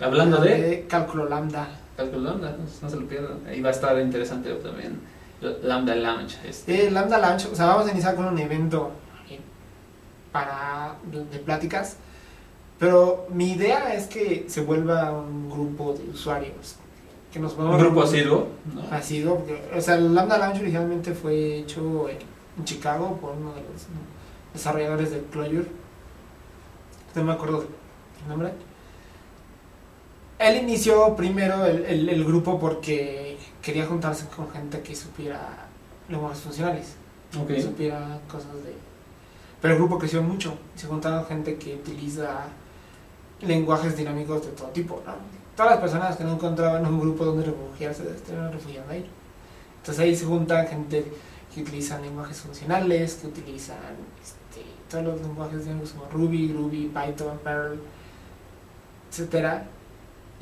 Hablando de Cálculo Lambda. cálculo Lambda, no, no se lo pierdan. Ahí va a estar interesante también. Lambda Lounge. Este. Sí, Lambda Lounge, o sea, vamos a iniciar con un evento eh, para de, de pláticas. Pero mi idea es que se vuelva un grupo de usuarios. Que nos Un grupo asiduo. ¿no? Asiduo, porque, o sea, el Lambda Lounge originalmente fue hecho en, en Chicago por uno de los desarrolladores de Clojure. No me acuerdo el nombre. Él inició primero el, el- el grupo porque quería juntarse con gente que supiera lenguajes funcionales, Ok. que supiera cosas de... Pero el grupo creció mucho, se juntaron gente que utiliza lenguajes dinámicos de todo tipo, ¿no? Todas las personas que no encontraban un grupo donde refugiarse, se estaban refugiando ahí. Entonces ahí se juntan gente que utilizan lenguajes funcionales, que utilizan este, todos los lenguajes dinámicos como Ruby, Ruby, Python, Perl, etcétera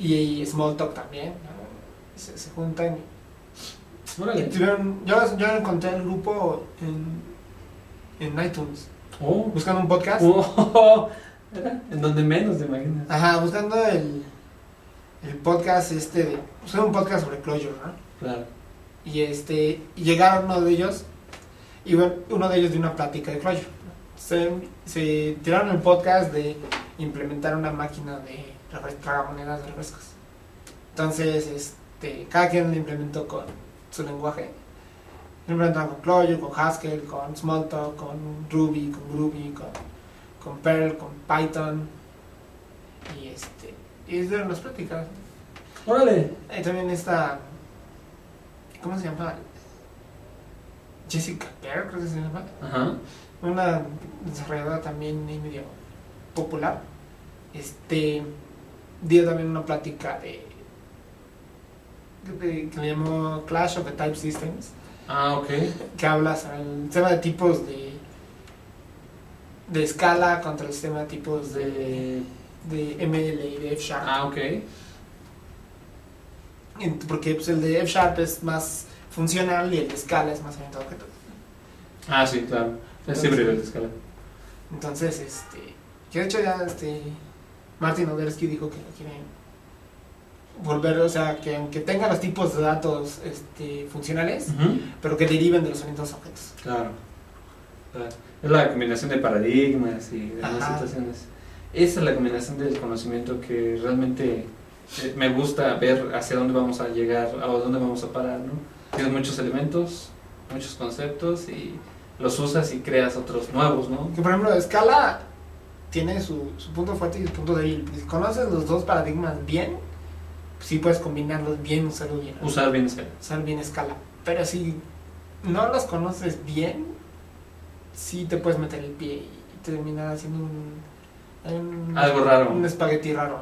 y, Smalltalk también, ¿no? se, se juntan Órale. tuvieron, yo, yo encontré el grupo en, en iTunes, Oh. buscando un podcast. Oh. En donde menos te imaginas. Ajá, buscando el, el podcast este de, buscando un podcast sobre Clojure, ¿no? Claro. Y este, y llegaron uno de ellos, y bueno, uno de ellos de una plática de Clojure. Se, se tiraron el podcast de implementar una máquina de tragamonedas de refrescos. Entonces, este, cada quien lo implementó con su lenguaje. Lo implementaron con Clojure, con Haskell, con Smalltalk, con Ruby, con Groovy, con, con Perl, con Python. Y este, y hicieron las prácticas. Órale. Ahí también está. ¿Cómo se llama? Jessica Kerr, creo que se llama. Ajá. Una desarrolladora también medio popular. Este. Dio también una plática de. de- que le llamó Clash of the Type Systems. Ah, ok. Que habla sobre el tema de tipos de. de escala contra el sistema de tipos de. de ML y de F Sharp. Ah, ok. Porque pues, el de F Sharp es más funcional y el de escala es más orientado a objetos. Ah, sí, claro. Es híbrido el de escala. Entonces, este. Que de hecho ya este. Martin Odersky dijo que lo quieren volver, o sea, que aunque tenga los tipos de datos este, funcionales, Ujú. pero que deriven de los a objetos. Claro. Es la combinación de paradigmas y demás Ajá. situaciones. Esa es la combinación del conocimiento que realmente eh, me gusta ver hacia dónde vamos a llegar, a dónde vamos a parar, ¿no? Tienes muchos elementos, muchos conceptos y los usas y creas otros nuevos, ¿no? Que por ejemplo, escala tiene su, su punto fuerte y su punto débil. Si conoces los dos paradigmas bien, sí puedes combinarlos bien, usarlo bien. Usar bien Scala. usar bien escala. Pero si no los conoces bien, sí te puedes meter el pie y terminar haciendo un, un- Algo raro. un espagueti raro.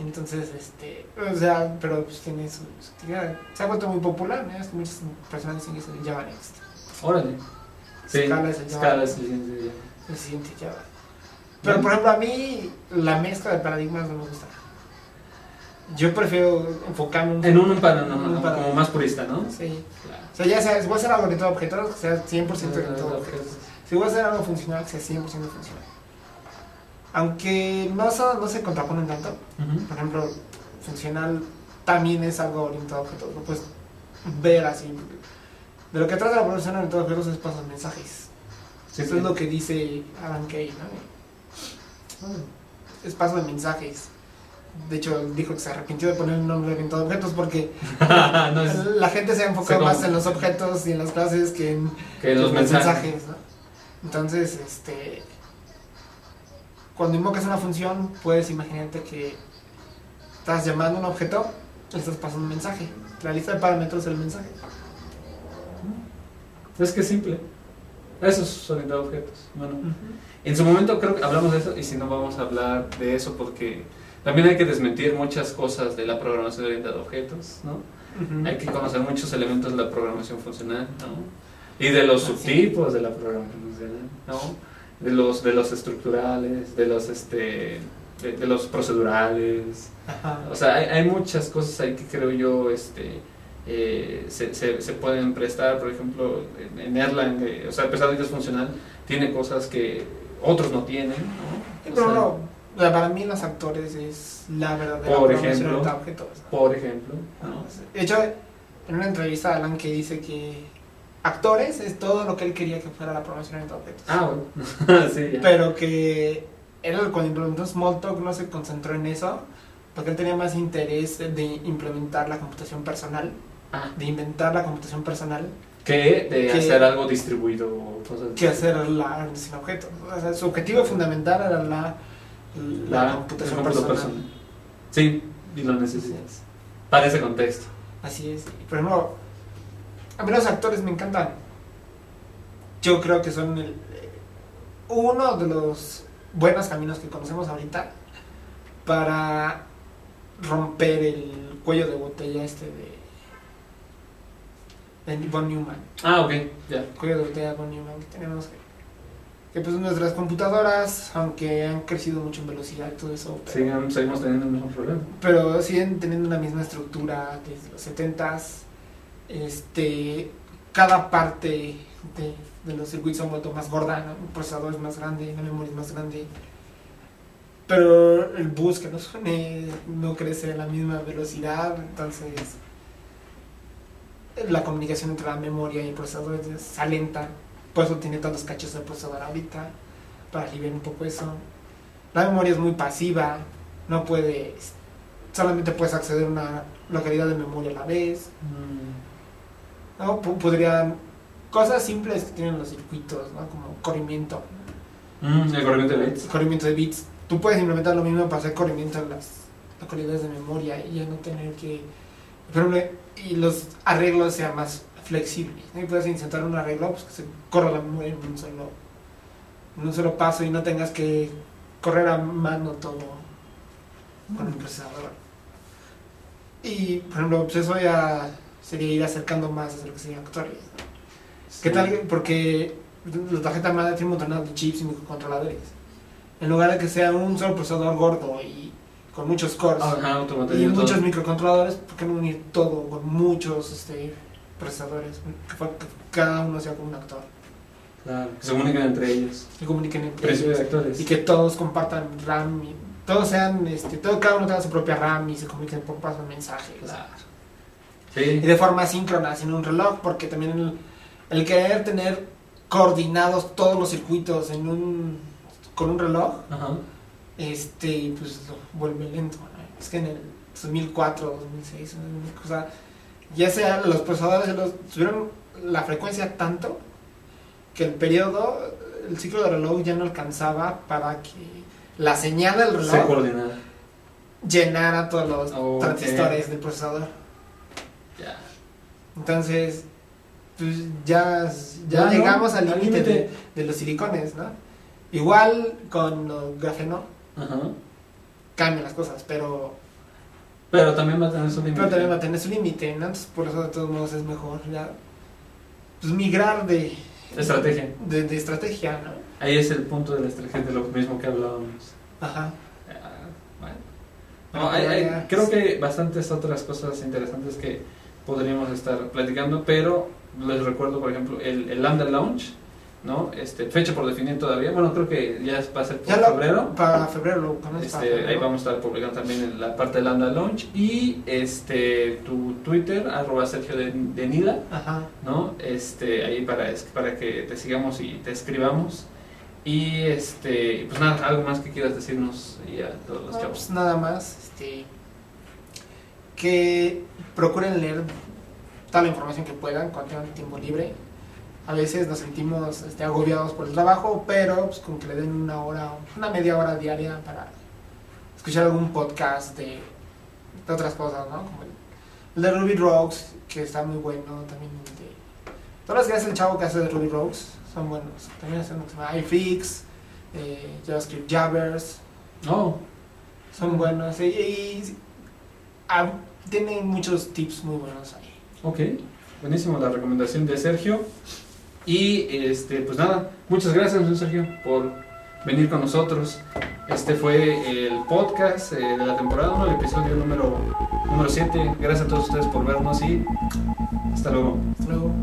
Entonces, este, o sea, pero pues tiene su, su. Se ha vuelto muy popular, ¿no? Es que muchas personas dicen que es el Java Next. Órale. Sí, Escala es el Java. Scala es el. El siguiente Java. Pero por ejemplo, a mí la mezcla de paradigmas no me gusta. Yo prefiero enfocarme un- En un para, no, un no, paradigma. como más purista, ¿no? Sí. Claro. O sea, ya sea, si voy a hacer algo orientado a objetos, que sea 100% orientado a objetos. Si voy a hacer algo funcional, que sea 100% funcional. Aunque no, son- no se contraponen tanto. Ujú. Por ejemplo, funcional también es algo orientado a objetos. Lo puedes ver así. De lo que trata la programación orientada a objetos es pasar mensajes. Sí, Eso sí. es lo que dice Adam Kay, ¿no? Es paso de mensajes. De hecho, dijo que se arrepintió de poner el nombre a objetos porque no es la gente se ha enfocado más en los objetos y en las clases que en que los mensajes. ¿no? Entonces, este, cuando invocas una función, puedes imaginarte que estás llamando a un objeto, le estás pasando un mensaje. La lista de parámetros es el mensaje. Es que es simple. Eso es orientado a objetos. Bueno, en su momento creo que hablamos de eso y si no vamos a hablar de eso porque también hay que desmentir muchas cosas de la programación orientada a objetos, ¿no? Hay que conocer muchos elementos de la programación funcional, ¿no? Y de los Así. subtipos de la programación funcional, ¿no? De los, de los estructurales, de los, este, de, de los procedurales. Ajá. O sea, hay, hay muchas cosas ahí que creo yo, este, eh, se, se, se pueden prestar, por ejemplo, en, en Erlang, eh, o sea, a pesar de que es funcional, tiene cosas que otros no tienen, ¿no? Sí, pero sea, no, para mí los actores es la verdadera Por ejemplo. a objetos. Por ejemplo, ¿no? De hecho, en una entrevista Alan que dice que actores es todo lo que él quería que fuera la programación orientada a objetos. Ah, bueno. sí, ya. Pero que él cuando implementó Smalltalk no se concentró en eso, porque él tenía más interés de implementar la computación personal, Ah, de inventar la computación personal, que de Que- hacer algo distribuido. que hacer la sin objetos. O sea, su objetivo fundamental era la, la, La- computación personal. personal. Sí, y lo necesitas. Para ese contexto. Así es. Por ejemplo, a mí los actores me encantan. Yo creo que son el- uno de los buenos caminos que conocemos ahorita para romper el cuello de botella este de, de Von Neumann. Ah, ok, ya. El cuello de botella de Von Neumann que tenemos que, pues nuestras computadoras, aunque han crecido mucho en velocidad y todo eso, pero- Sigan- seguimos teniendo el mismo problema. pero siguen teniendo una misma estructura desde los 70s. Este, cada parte de, de los circuitos se ha vuelto más gorda, ¿no? el procesador es más grande, la memoria es más grande. Pero el bus que nos une no crece a la misma velocidad, entonces la comunicación entre la memoria y el procesador es lenta. Por eso tiene tantos cachos el procesador ahorita, para aliviar un poco eso. La memoria es muy pasiva, no puedes, solamente puedes acceder a una localidad de memoria a la vez. ¿no? P- Podrían, cosas simples que tienen los circuitos, ¿no? como corrimiento, Mm, el corriente de bits. corrimiento de bits. Tú puedes implementar lo mismo para hacer corrimiento en las localidades de memoria y ya no tener que... Pero, me- y los arreglos sean más flexibles. ¿no? Y puedes insertar un arreglo pues, que se corra la memoria en un solo, en un solo paso y no tengas que correr a mano todo con el procesador. Y, por ejemplo, pues eso ya sería ir acercando más a lo que serían actores. ¿Qué Sí. tal? Porque la tarjeta madre tiene un montón de chips y microcontroladores. En lugar de que sea un solo procesador gordo y con muchos cores Ajá, y muchos microcontroladores, ¿por qué no unir todo con muchos este, procesadores? Que, que cada uno sea como un actor. Claro, que se comunican entre ellos. Que comuniquen entre ellos actores. y que todos compartan RAM. Y todos sean, este, todo, cada uno tenga su propia RAM y se comuniquen por paso de mensajes. Claro. y Sí. de forma síncrona, sin un reloj, porque también el, el querer tener coordinados todos los circuitos en un con un reloj, Ajá. Este, pues lo vuelve lento. ¿no? Es que en el 2004, 2006, o sea, ya sea los procesadores los, subieron la frecuencia tanto que el periodo, el ciclo de reloj ya no alcanzaba para que la señal del Se reloj coordinada. llenara todos los transistores del procesador. Ya. Entonces, pues ya, ya no, llegamos al al límite de, los silicones, ¿no? Igual con grafeno Ajá. cambian las cosas, pero, Pero también va a tener su límite. pero también va a tener su límite, ¿no? Entonces, por eso de todos modos es mejor ya pues, migrar de, Estrategia. de, de estrategia, ¿no? Ahí es el punto de la estrategia de lo mismo que hablábamos. Ajá. Ah, bueno. No, hay- hay- creo que bastantes otras cosas interesantes que podríamos estar platicando, pero les recuerdo, por ejemplo, el, el Lambda Launch, ¿no? Este, fecha por definir todavía. Bueno, creo que ya va a ser por Ya lo- febrero. Para febrero para Este, ahí vamos a estar publicando también en la parte de Lambda Launch y este tu Twitter arroba Sergio de, de Nila Ajá. ¿no? Este, ahí para, para que te sigamos y te escribamos. Y este, pues nada, algo más que quieras decirnos y a todos los No, chavos. pues nada más, este, que procuren leer toda la información que puedan cuando tengan tiempo libre. A veces nos sentimos este, agobiados por el trabajo, pero pues, con que le den una hora, una media hora diaria para escuchar algún podcast de, de otras cosas, ¿no? Como el, el de Ruby Rocks, que está muy bueno, también de... Todas las que hace el chavo que hace de Ruby Rocks son buenos. También hace uno que se llama iFix, eh, JavaScript Jabbers, Oh, son buenos y, y- ah, tienen muchos tips muy buenos ahí. ok. Buenísimo la recomendación de Sergio. Y este, pues nada, muchas gracias, Sergio, por venir con nosotros. Este fue el podcast eh, de la temporada 1, el episodio número, número 7. Gracias a todos ustedes por vernos y hasta luego. Hasta luego.